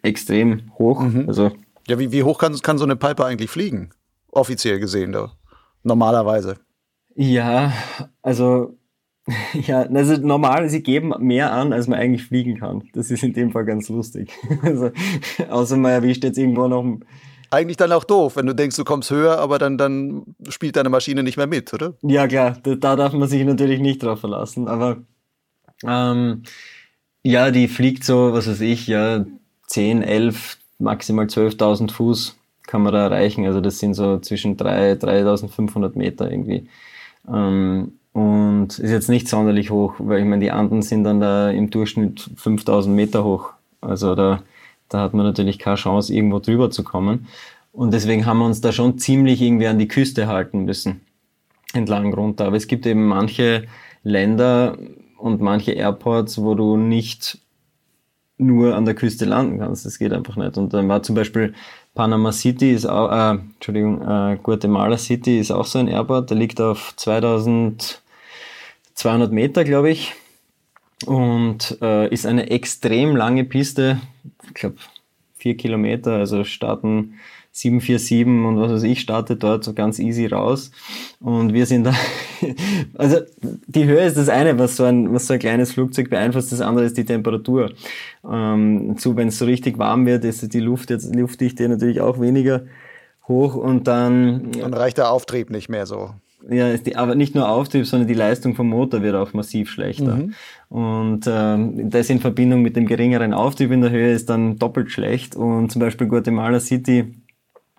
extrem hoch. Mhm. Also
ja, wie, wie hoch kann, kann so eine Piper eigentlich fliegen? Offiziell gesehen, da. normalerweise.
Ja, also ja, also normal, sie geben mehr an, als man eigentlich fliegen kann. Das ist in dem Fall ganz lustig. Also, außer man erwischt jetzt irgendwo noch
eigentlich dann auch doof, wenn du denkst, du kommst höher, aber dann, dann spielt deine Maschine nicht mehr mit, oder?
Ja, klar, da, da darf man sich natürlich nicht drauf verlassen. Aber ähm, ja, die fliegt so, was weiß ich, ja, 10, 11, maximal 12.000 Fuß kann man da erreichen. Also das sind so zwischen 3, 3.500 Meter irgendwie. Ähm, und ist jetzt nicht sonderlich hoch, weil ich meine, die anderen sind dann da im Durchschnitt 5000 Meter hoch. Also da da hat man natürlich keine Chance, irgendwo drüber zu kommen. Und deswegen haben wir uns da schon ziemlich irgendwie an die Küste halten müssen, entlang runter. Aber es gibt eben manche Länder und manche Airports, wo du nicht nur an der Küste landen kannst. Das geht einfach nicht. Und dann war zum Beispiel Panama City ist auch, äh, Entschuldigung, äh, Guatemala City ist auch so ein Airport. Der liegt auf 2200 Meter, glaube ich und äh, ist eine extrem lange Piste, ich glaube vier Kilometer, also starten 747 und was weiß ich, startet dort so ganz easy raus. Und wir sind da, also die Höhe ist das eine, was so ein, was so ein kleines Flugzeug beeinflusst, das andere ist die Temperatur. Ähm, zu, wenn es so richtig warm wird, ist die Luft jetzt, Luftdichte natürlich auch weniger hoch und dann.
Dann reicht der Auftrieb nicht mehr so.
Ja, die, aber nicht nur Auftrieb, sondern die Leistung vom Motor wird auch massiv schlechter. Mhm. Und ähm, das in Verbindung mit dem geringeren Auftrieb in der Höhe ist dann doppelt schlecht. Und zum Beispiel Guatemala City,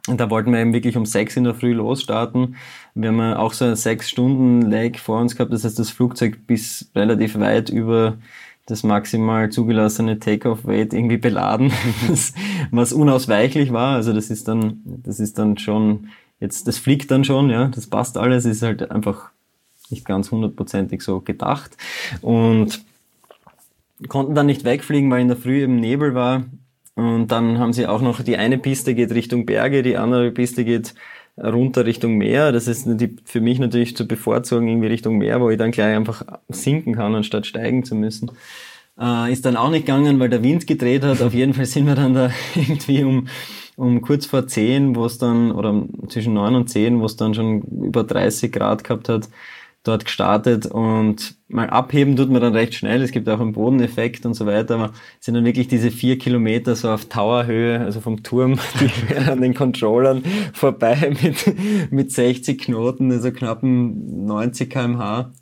da wollten wir eben wirklich um sechs in der Früh losstarten. Wir haben auch so ein sechs Stunden Leg vor uns gehabt. Das heißt, das Flugzeug bis relativ weit über das maximal zugelassene Takeoff-Weight irgendwie beladen, was unausweichlich war. Also das ist dann, das ist dann schon Jetzt, das fliegt dann schon, ja, das passt alles, ist halt einfach nicht ganz hundertprozentig so gedacht. Und konnten dann nicht wegfliegen, weil in der Früh eben Nebel war. Und dann haben sie auch noch, die eine Piste geht Richtung Berge, die andere Piste geht runter Richtung Meer. Das ist für mich natürlich zu bevorzugen, irgendwie Richtung Meer, wo ich dann gleich einfach sinken kann, anstatt steigen zu müssen. Äh, ist dann auch nicht gegangen, weil der Wind gedreht hat. Auf jeden Fall sind wir dann da irgendwie um um kurz vor 10, wo es dann, oder zwischen 9 und 10, wo es dann schon über 30 Grad gehabt hat, dort gestartet und mal abheben tut man dann recht schnell. Es gibt auch einen Bodeneffekt und so weiter, aber es sind dann wirklich diese vier Kilometer so auf Towerhöhe, also vom Turm, die an den Controllern vorbei mit, mit 60 Knoten, also knappen 90 kmh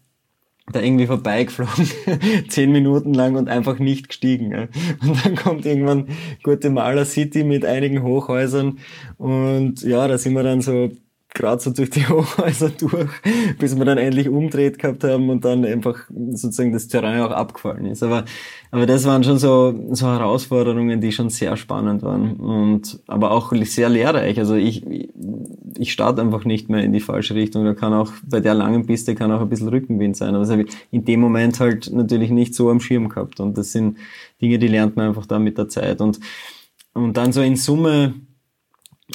da irgendwie vorbeigeflogen, zehn Minuten lang und einfach nicht gestiegen. Ja. Und dann kommt irgendwann Guatemala City mit einigen Hochhäusern und ja, da sind wir dann so gerade so durch die Hochhäuser durch, bis wir dann endlich umdreht gehabt haben und dann einfach sozusagen das Terrain auch abgefallen ist. Aber, aber das waren schon so, so Herausforderungen, die schon sehr spannend waren und aber auch sehr lehrreich. Also ich, ich starte einfach nicht mehr in die falsche Richtung. Da kann auch bei der langen Piste kann auch ein bisschen Rückenwind sein. Aber das habe ich in dem Moment halt natürlich nicht so am Schirm gehabt. Und das sind Dinge, die lernt man einfach da mit der Zeit. Und, und dann so in Summe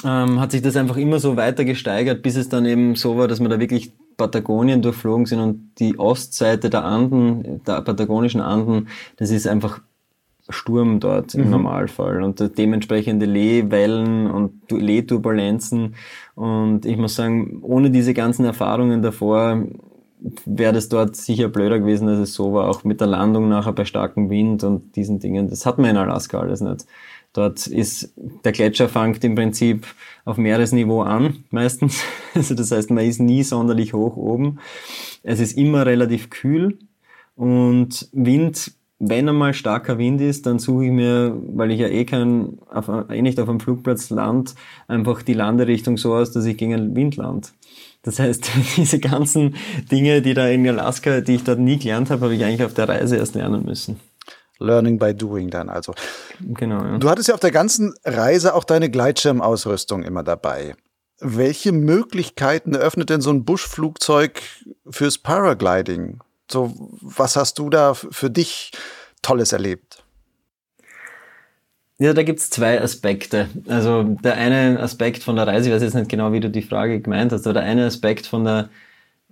ähm, hat sich das einfach immer so weiter gesteigert, bis es dann eben so war, dass wir da wirklich Patagonien durchflogen sind und die Ostseite der Anden, der patagonischen Anden, das ist einfach Sturm dort im mhm. Normalfall und dementsprechende Lehwellen und Lehturbulenzen und ich muss sagen, ohne diese ganzen Erfahrungen davor wäre das dort sicher blöder gewesen, als es so war, auch mit der Landung nachher bei starkem Wind und diesen Dingen. Das hat man in Alaska alles nicht. Dort ist der Gletscher fängt im Prinzip auf Meeresniveau an, meistens. Also das heißt, man ist nie sonderlich hoch oben. Es ist immer relativ kühl und Wind, wenn einmal starker Wind ist, dann suche ich mir, weil ich ja eh kein, auf, eh nicht auf einem Flugplatz land, einfach die Landerichtung so aus, dass ich gegen den Wind land. Das heißt, diese ganzen Dinge, die da in Alaska, die ich dort nie gelernt habe, habe ich eigentlich auf der Reise erst lernen müssen.
Learning by doing dann also.
Genau. Ja.
Du hattest ja auf der ganzen Reise auch deine Gleitschirmausrüstung immer dabei. Welche Möglichkeiten eröffnet denn so ein Buschflugzeug fürs Paragliding? So, was hast du da für dich Tolles erlebt?
Ja, da gibt's zwei Aspekte. Also der eine Aspekt von der Reise, ich weiß jetzt nicht genau, wie du die Frage gemeint hast, aber der eine Aspekt von der,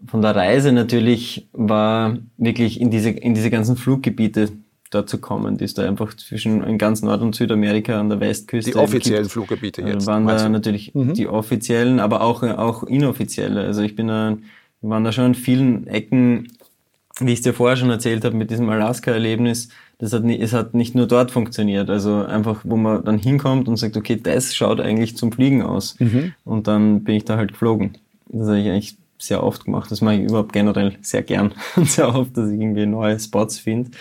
von der Reise natürlich war wirklich in diese, in diese ganzen Fluggebiete da zu kommen, die es da einfach zwischen in ganz Nord- und Südamerika an der Westküste
Die offiziellen gibt. Fluggebiete
äh,
jetzt.
Waren da du? natürlich mhm. die offiziellen, aber auch, auch inoffizielle. Also ich bin da, waren da schon in vielen Ecken, wie ich es dir vorher schon erzählt habe, mit diesem Alaska-Erlebnis, das hat nicht, es hat nicht nur dort funktioniert. Also einfach, wo man dann hinkommt und sagt, okay, das schaut eigentlich zum Fliegen aus. Mhm. Und dann bin ich da halt geflogen. Das habe ich eigentlich sehr oft gemacht. Das mache ich überhaupt generell sehr gern und sehr oft, dass ich irgendwie neue Spots finde.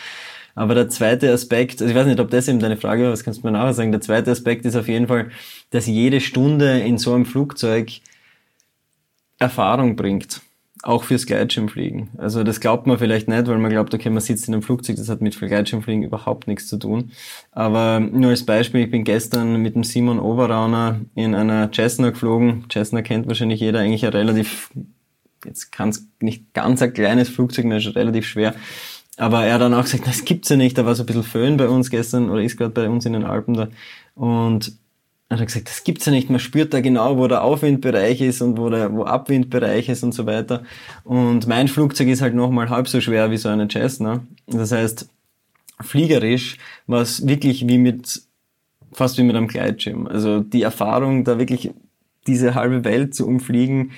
Aber der zweite Aspekt, also ich weiß nicht, ob das eben deine Frage war, was kannst du mir nachher sagen? Der zweite Aspekt ist auf jeden Fall, dass jede Stunde in so einem Flugzeug Erfahrung bringt auch fürs Gleitschirmfliegen. Also das glaubt man vielleicht nicht, weil man glaubt, okay, man sitzt in einem Flugzeug, das hat mit Gleitschirmfliegen überhaupt nichts zu tun. Aber nur als Beispiel, ich bin gestern mit dem Simon Oberrauner in einer Cessna geflogen. Cessna kennt wahrscheinlich jeder, eigentlich ein relativ, jetzt kann es nicht ganz ein kleines Flugzeug, mehr, schon relativ schwer. Aber er hat dann auch gesagt, das gibt's ja nicht. Da war so ein bisschen Föhn bei uns gestern oder ist gerade bei uns in den Alpen da. Und hat er gesagt, das gibt's ja nicht, man spürt da genau, wo der Aufwindbereich ist und wo der wo Abwindbereich ist und so weiter. Und mein Flugzeug ist halt nochmal halb so schwer wie so eine Cessna. Das heißt, fliegerisch war es wirklich wie mit, fast wie mit einem Gleitschirm. Also die Erfahrung, da wirklich diese halbe Welt zu umfliegen,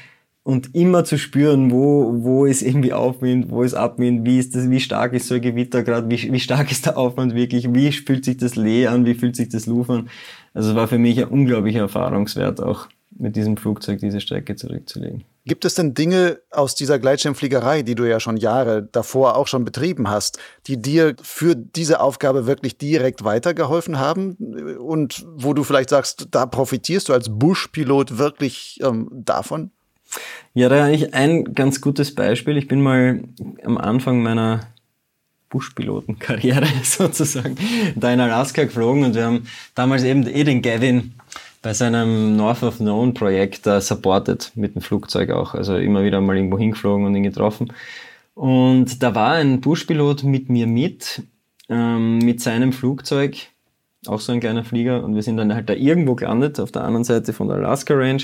und immer zu spüren, wo, wo ist irgendwie Aufwind, wo ist Abwind, wie ist das, wie stark ist so ein Gewitter gerade, wie, wie stark ist der Aufwand wirklich, wie fühlt sich das Lee an, wie fühlt sich das Luft an. Also es war für mich ein unglaublicher Erfahrungswert, auch mit diesem Flugzeug diese Strecke zurückzulegen.
Gibt es denn Dinge aus dieser Gleitschirmfliegerei, die du ja schon Jahre davor auch schon betrieben hast, die dir für diese Aufgabe wirklich direkt weitergeholfen haben und wo du vielleicht sagst, da profitierst du als Buschpilot wirklich ähm, davon?
Ja, da ich ein ganz gutes Beispiel. Ich bin mal am Anfang meiner Buschpilotenkarriere sozusagen da in Alaska geflogen und wir haben damals eben eh den Gavin bei seinem North of Known Projekt uh, supported mit dem Flugzeug auch. Also immer wieder mal irgendwo hingeflogen und ihn getroffen. Und da war ein Buschpilot mit mir mit, ähm, mit seinem Flugzeug, auch so ein kleiner Flieger, und wir sind dann halt da irgendwo gelandet, auf der anderen Seite von der Alaska Range.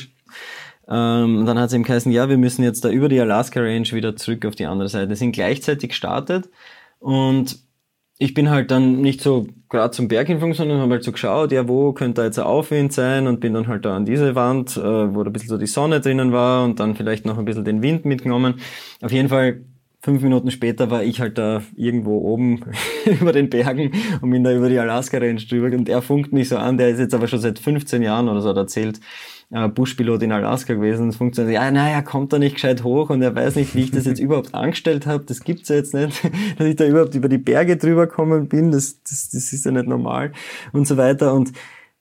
Ähm, dann hat es ihm geheißen, ja, wir müssen jetzt da über die Alaska Range wieder zurück auf die andere Seite. Wir sind gleichzeitig gestartet und ich bin halt dann nicht so gerade zum Berg hingegangen, sondern habe halt so geschaut, ja, wo könnte da jetzt ein Aufwind sein und bin dann halt da an diese Wand, äh, wo da ein bisschen so die Sonne drinnen war und dann vielleicht noch ein bisschen den Wind mitgenommen. Auf jeden Fall fünf Minuten später war ich halt da irgendwo oben über den Bergen und bin da über die Alaska Range drüber und er funkt mich so an, der ist jetzt aber schon seit 15 Jahren oder so erzählt, äh, Buschpilot in Alaska gewesen. Es funktioniert, ja, naja, kommt da nicht gescheit hoch und er weiß nicht, wie ich das jetzt überhaupt angestellt habe. Das gibt's ja jetzt nicht, dass ich da überhaupt über die Berge drüber kommen bin. Das, das, das ist ja nicht normal und so weiter. Und,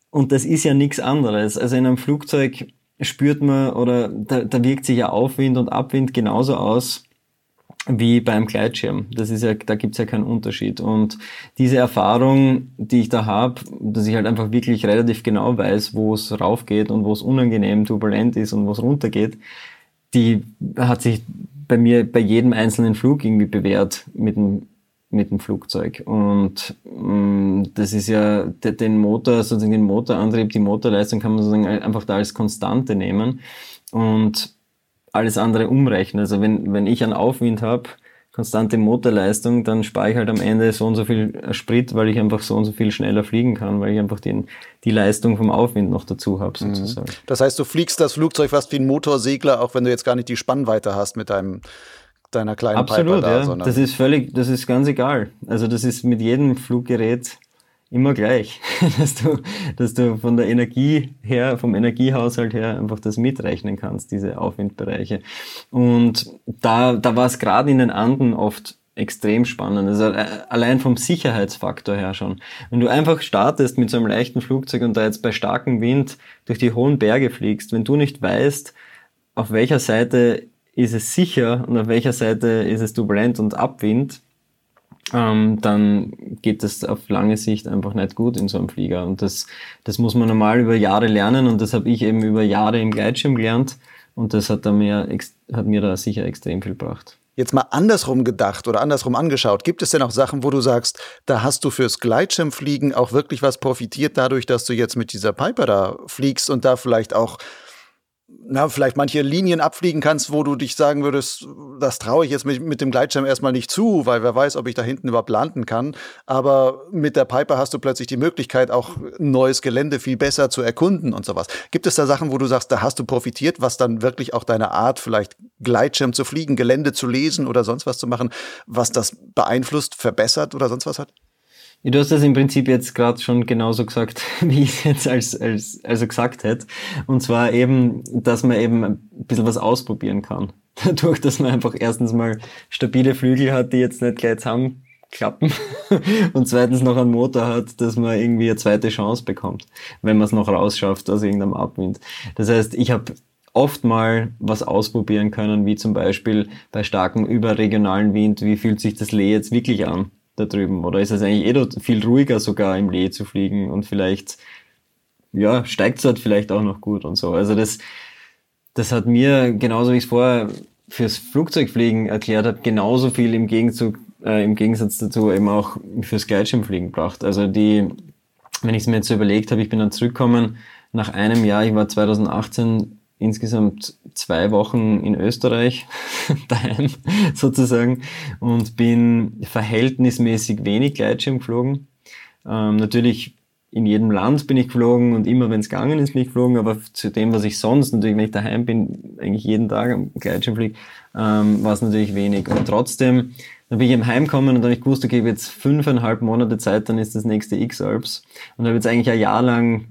und das ist ja nichts anderes. Also in einem Flugzeug spürt man oder da, da wirkt sich ja Aufwind und Abwind genauso aus wie beim Gleitschirm. Das ist ja, da gibt's ja keinen Unterschied. Und diese Erfahrung, die ich da habe, dass ich halt einfach wirklich relativ genau weiß, wo es raufgeht und wo es unangenehm turbulent ist und wo es runtergeht, die hat sich bei mir bei jedem einzelnen Flug irgendwie bewährt mit dem mit dem Flugzeug. Und mh, mm, das ist ja den Motor, sozusagen den Motorantrieb, die Motorleistung kann man sozusagen einfach da als Konstante nehmen. Und alles andere umrechnen. Also wenn, wenn ich einen Aufwind habe, konstante Motorleistung, dann spare ich halt am Ende so und so viel Sprit, weil ich einfach so und so viel schneller fliegen kann, weil ich einfach den, die Leistung vom Aufwind noch dazu habe mhm. sozusagen.
Das heißt, du fliegst das Flugzeug fast wie ein Motorsegler, auch wenn du jetzt gar nicht die Spannweite hast mit deinem deiner kleinen
Absolut,
Piper da.
Ja. Das ist völlig, das ist ganz egal. Also das ist mit jedem Fluggerät immer gleich, dass du, dass du von der Energie her, vom Energiehaushalt her einfach das mitrechnen kannst, diese Aufwindbereiche. Und da, da war es gerade in den Anden oft extrem spannend. Also äh, allein vom Sicherheitsfaktor her schon. Wenn du einfach startest mit so einem leichten Flugzeug und da jetzt bei starkem Wind durch die hohen Berge fliegst, wenn du nicht weißt, auf welcher Seite ist es sicher und auf welcher Seite ist es turbulent und Abwind, ähm, dann geht das auf lange Sicht einfach nicht gut in so einem Flieger. Und das, das muss man normal über Jahre lernen und das habe ich eben über Jahre im Gleitschirm gelernt und das hat, da mir, hat mir da sicher extrem viel gebracht.
Jetzt mal andersrum gedacht oder andersrum angeschaut. Gibt es denn auch Sachen, wo du sagst, da hast du fürs Gleitschirmfliegen auch wirklich was profitiert dadurch, dass du jetzt mit dieser Piper da fliegst und da vielleicht auch na, vielleicht manche Linien abfliegen kannst, wo du dich sagen würdest, das traue ich jetzt mit, mit dem Gleitschirm erstmal nicht zu, weil wer weiß, ob ich da hinten überhaupt landen kann. Aber mit der Piper hast du plötzlich die Möglichkeit, auch neues Gelände viel besser zu erkunden und sowas. Gibt es da Sachen, wo du sagst, da hast du profitiert, was dann wirklich auch deine Art, vielleicht Gleitschirm zu fliegen, Gelände zu lesen oder sonst was zu machen, was das beeinflusst, verbessert oder sonst was hat?
Du hast das im Prinzip jetzt gerade schon genauso gesagt, wie ich es jetzt als, als, also gesagt hätte. Und zwar eben, dass man eben ein bisschen was ausprobieren kann. Dadurch, dass man einfach erstens mal stabile Flügel hat, die jetzt nicht gleich zusammenklappen und zweitens noch einen Motor hat, dass man irgendwie eine zweite Chance bekommt, wenn man es noch rausschafft aus irgendeinem Abwind. Das heißt, ich habe oft mal was ausprobieren können, wie zum Beispiel bei starkem überregionalen Wind, wie fühlt sich das Lee jetzt wirklich an? Da drüben? Oder ist es eigentlich eh viel ruhiger sogar im Lee zu fliegen und vielleicht, ja, steigt es dort vielleicht auch noch gut und so. Also das, das hat mir, genauso wie ich es vorher fürs Flugzeugfliegen erklärt habe, genauso viel im Gegenzug, äh, im Gegensatz dazu eben auch fürs Gleitschirmfliegen gebracht. Also die, wenn ich es mir jetzt so überlegt habe, ich bin dann zurückgekommen nach einem Jahr, ich war 2018 insgesamt zwei Wochen in Österreich daheim sozusagen und bin verhältnismäßig wenig Gleitschirm geflogen. Ähm, natürlich in jedem Land bin ich geflogen und immer wenn es gegangen ist, bin ich geflogen, aber zu dem, was ich sonst, natürlich wenn ich daheim bin, eigentlich jeden Tag am Gleitschirm fliege, ähm, war es natürlich wenig. Und trotzdem, dann bin ich im Heimkommen und dann habe ich gewusst, okay, ich jetzt fünfeinhalb Monate Zeit, dann ist das nächste X-Alps. Und habe jetzt eigentlich ein Jahr lang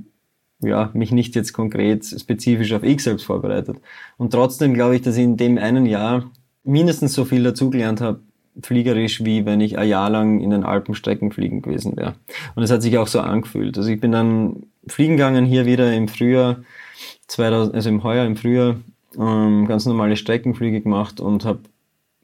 ja, mich nicht jetzt konkret spezifisch auf X selbst vorbereitet. Und trotzdem glaube ich, dass ich in dem einen Jahr mindestens so viel dazugelernt habe, fliegerisch, wie wenn ich ein Jahr lang in den Alpen Strecken fliegen gewesen wäre. Und es hat sich auch so angefühlt. Also ich bin dann fliegen gegangen hier wieder im Frühjahr, 2000, also im Heuer, im Frühjahr, ähm, ganz normale Streckenflüge gemacht und habe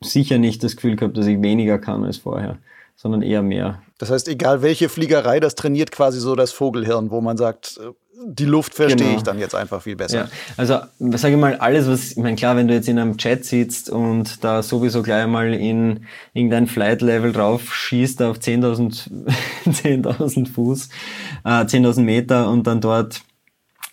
sicher nicht das Gefühl gehabt, dass ich weniger kann als vorher, sondern eher mehr.
Das heißt, egal welche Fliegerei, das trainiert quasi so das Vogelhirn, wo man sagt, äh, die Luft verstehe genau. ich dann jetzt einfach viel besser.
Ja. Also sage ich mal, alles, was, ich meine, klar, wenn du jetzt in einem Chat sitzt und da sowieso gleich mal in irgendein Flight-Level drauf schießt auf 10.000 10.000 Fuß, äh, 10.000 Meter und dann dort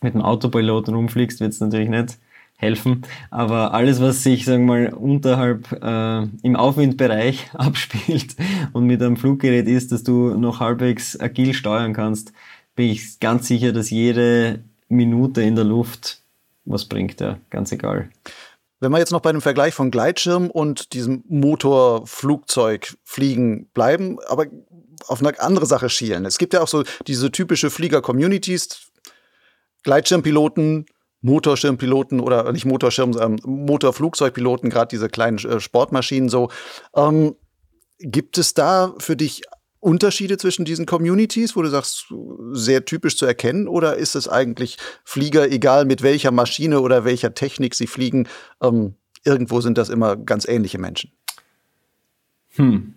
mit dem Autopiloten rumfliegst, wird es natürlich nicht helfen. Aber alles, was sich, sagen wir mal, unterhalb äh, im Aufwindbereich abspielt und mit einem Fluggerät ist, dass du noch halbwegs agil steuern kannst, bin ich ganz sicher, dass jede Minute in der Luft was bringt, ja, ganz egal.
Wenn wir jetzt noch bei dem Vergleich von Gleitschirm und diesem Motorflugzeugfliegen bleiben, aber auf eine andere Sache schielen. Es gibt ja auch so diese typische Flieger-Communities, Gleitschirmpiloten, Motorschirmpiloten oder nicht Motorschirm, ähm, Motorflugzeugpiloten, gerade diese kleinen äh, Sportmaschinen so. Ähm, gibt es da für dich Unterschiede zwischen diesen Communities, wo du sagst, sehr typisch zu erkennen? Oder ist es eigentlich Flieger, egal mit welcher Maschine oder welcher Technik sie fliegen, ähm, irgendwo sind das immer ganz ähnliche Menschen?
Hm,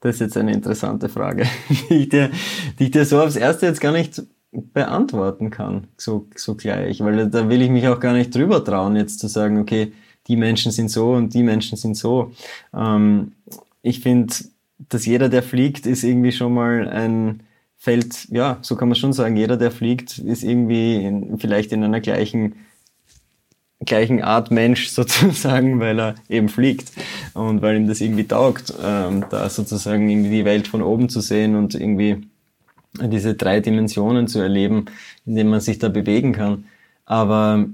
das ist jetzt eine interessante Frage, die ich dir, die ich dir so aufs Erste jetzt gar nicht beantworten kann, so, so gleich, weil da will ich mich auch gar nicht drüber trauen, jetzt zu sagen, okay, die Menschen sind so und die Menschen sind so. Ähm, ich finde, dass jeder, der fliegt, ist irgendwie schon mal ein Feld, ja, so kann man schon sagen, jeder, der fliegt, ist irgendwie in, vielleicht in einer gleichen, gleichen Art Mensch sozusagen, weil er eben fliegt und weil ihm das irgendwie taugt, ähm, da sozusagen irgendwie die Welt von oben zu sehen und irgendwie diese drei Dimensionen zu erleben, in denen man sich da bewegen kann. Aber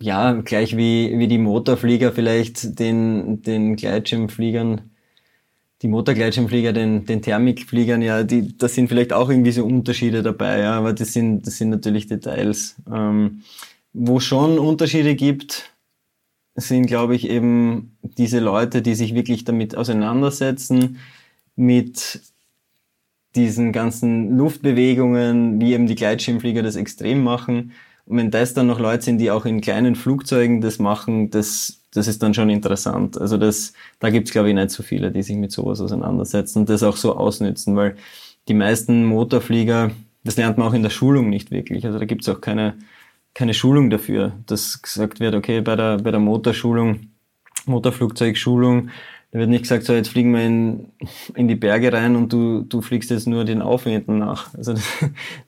ja, gleich wie, wie die Motorflieger vielleicht den, den Gleitschirmfliegern, die Motorgleitschirmflieger, den, den Thermikfliegern, ja, die, da sind vielleicht auch irgendwie so Unterschiede dabei, ja, aber das sind, das sind natürlich Details. Ähm, wo schon Unterschiede gibt, sind, glaube ich, eben diese Leute, die sich wirklich damit auseinandersetzen, mit diesen ganzen Luftbewegungen, wie eben die Gleitschirmflieger das extrem machen. Und wenn das dann noch Leute sind, die auch in kleinen Flugzeugen das machen, das, das ist dann schon interessant. Also das, da gibt's glaube ich nicht so viele, die sich mit sowas auseinandersetzen und das auch so ausnützen, weil die meisten Motorflieger, das lernt man auch in der Schulung nicht wirklich. Also da gibt's auch keine, keine Schulung dafür, dass gesagt wird, okay, bei der, bei der Motorschulung, Motorflugzeugschulung, da wird nicht gesagt, so jetzt fliegen wir in, in die Berge rein und du, du fliegst jetzt nur den Aufwinden nach. Also das,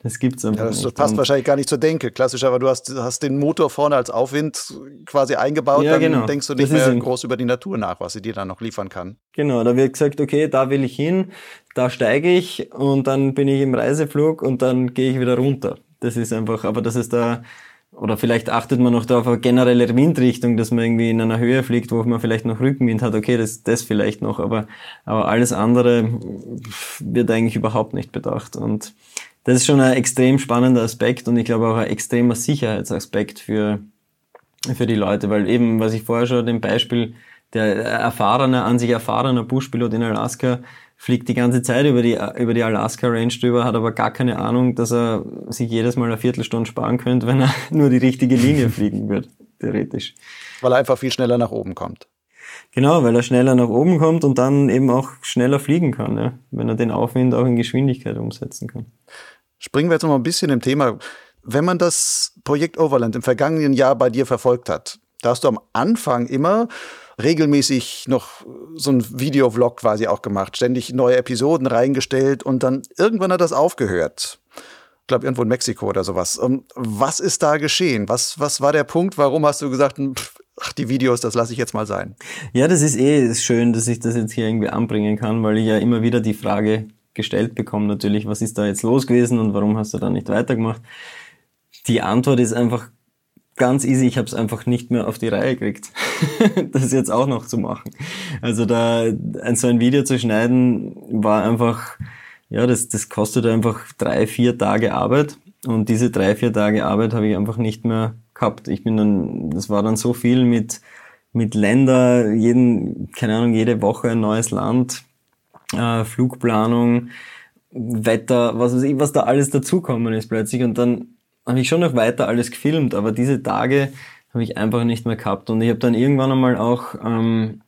das gibt's einfach
ja, das
nicht.
passt und wahrscheinlich gar nicht zur Denke. Klassisch, aber du hast, hast den Motor vorne als Aufwind quasi eingebaut, ja, dann genau. denkst du nicht mehr groß über die Natur nach, was sie dir dann noch liefern kann.
Genau, da wird gesagt, okay, da will ich hin, da steige ich und dann bin ich im Reiseflug und dann gehe ich wieder runter. Das ist einfach, aber das ist da oder vielleicht achtet man noch da auf eine generelle Windrichtung, dass man irgendwie in einer Höhe fliegt, wo man vielleicht noch Rückenwind hat. Okay, das, das vielleicht noch, aber, aber alles andere wird eigentlich überhaupt nicht bedacht. Und das ist schon ein extrem spannender Aspekt und ich glaube auch ein extremer Sicherheitsaspekt für, für die Leute, weil eben, was ich vorher schon dem Beispiel der erfahrene, an sich erfahrener Buschpilot in Alaska fliegt die ganze Zeit über die, über die Alaska Range drüber, hat aber gar keine Ahnung, dass er sich jedes Mal eine Viertelstunde sparen könnte, wenn er nur die richtige Linie fliegen würde, theoretisch.
Weil er einfach viel schneller nach oben kommt.
Genau, weil er schneller nach oben kommt und dann eben auch schneller fliegen kann, ja, wenn er den Aufwind auch in Geschwindigkeit umsetzen kann.
Springen wir jetzt noch mal ein bisschen im Thema. Wenn man das Projekt Overland im vergangenen Jahr bei dir verfolgt hat, da hast du am Anfang immer regelmäßig noch so ein Videovlog quasi auch gemacht, ständig neue Episoden reingestellt und dann irgendwann hat das aufgehört. Ich glaube, irgendwo in Mexiko oder sowas. Ähm, was ist da geschehen? Was, was war der Punkt? Warum hast du gesagt, ach, die Videos, das lasse ich jetzt mal sein?
Ja, das ist eh schön, dass ich das jetzt hier irgendwie anbringen kann, weil ich ja immer wieder die Frage gestellt bekomme, natürlich, was ist da jetzt los gewesen und warum hast du da nicht weitergemacht? Die Antwort ist einfach ganz easy, ich habe es einfach nicht mehr auf die Reihe gekriegt, das jetzt auch noch zu machen. Also da so ein Video zu schneiden war einfach, ja, das, das kostet einfach drei, vier Tage Arbeit und diese drei, vier Tage Arbeit habe ich einfach nicht mehr gehabt. Ich bin dann, das war dann so viel mit, mit Länder, jeden, keine Ahnung, jede Woche ein neues Land, äh, Flugplanung, Wetter, was weiß ich, was da alles dazukommen ist plötzlich und dann habe ich schon noch weiter alles gefilmt, aber diese Tage habe ich einfach nicht mehr gehabt. Und ich habe dann irgendwann einmal auch ähm,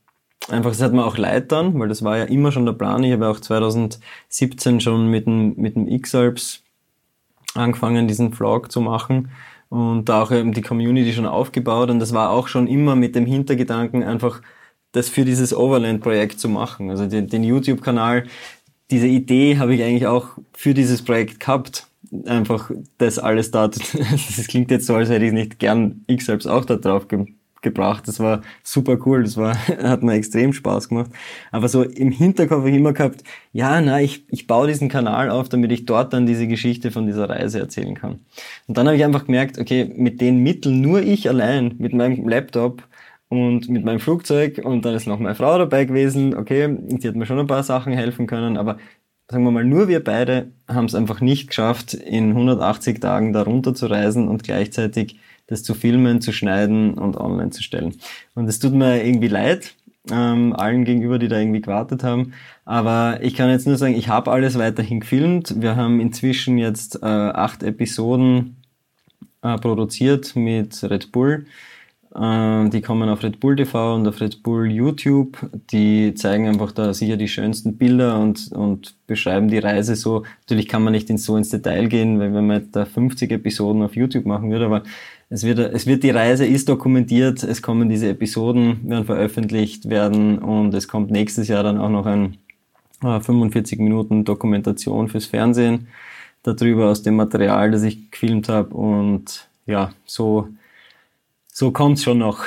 einfach, das hat mir auch leid dann, weil das war ja immer schon der Plan. Ich habe auch 2017 schon mit dem, mit dem X-Alps angefangen, diesen Vlog zu machen und da auch eben die Community schon aufgebaut. Und das war auch schon immer mit dem Hintergedanken, einfach das für dieses Overland-Projekt zu machen. Also den, den YouTube-Kanal, diese Idee habe ich eigentlich auch für dieses Projekt gehabt einfach das alles da, das klingt jetzt so, als hätte ich nicht gern ich selbst auch da drauf ge gebracht. Das war super cool, das war, hat mir extrem Spaß gemacht. Aber so im Hinterkopf habe ich immer gehabt, ja, na, ich, ich baue diesen Kanal auf, damit ich dort dann diese Geschichte von dieser Reise erzählen kann. Und dann habe ich einfach gemerkt, okay, mit den Mitteln, nur ich allein, mit meinem Laptop, und mit meinem Flugzeug und dann ist noch meine Frau dabei gewesen. Okay, die hat mir schon ein paar Sachen helfen können, aber sagen wir mal, nur wir beide haben es einfach nicht geschafft, in 180 Tagen da runter zu reisen und gleichzeitig das zu filmen, zu schneiden und online zu stellen. Und es tut mir irgendwie leid, ähm, allen gegenüber, die da irgendwie gewartet haben. Aber ich kann jetzt nur sagen, ich habe alles weiterhin gefilmt. Wir haben inzwischen jetzt äh, acht Episoden äh, produziert mit Red Bull. Ähm, die kommen auf Red Bull TV und auf Red Bull YouTube. Die zeigen einfach da sicher die schönsten Bilder und, und beschreiben die Reise so. Natürlich kann man nicht in, so ins Detail gehen, weil wenn man da 50 Episoden auf YouTube machen würde, aber es wird, es wird die Reise ist dokumentiert, es kommen diese Episoden, werden veröffentlicht werden und es kommt nächstes Jahr dann auch noch ein äh, 45 Minuten Dokumentation fürs Fernsehen darüber aus dem Material, das ich gefilmt habe und ja, so so kommt's schon noch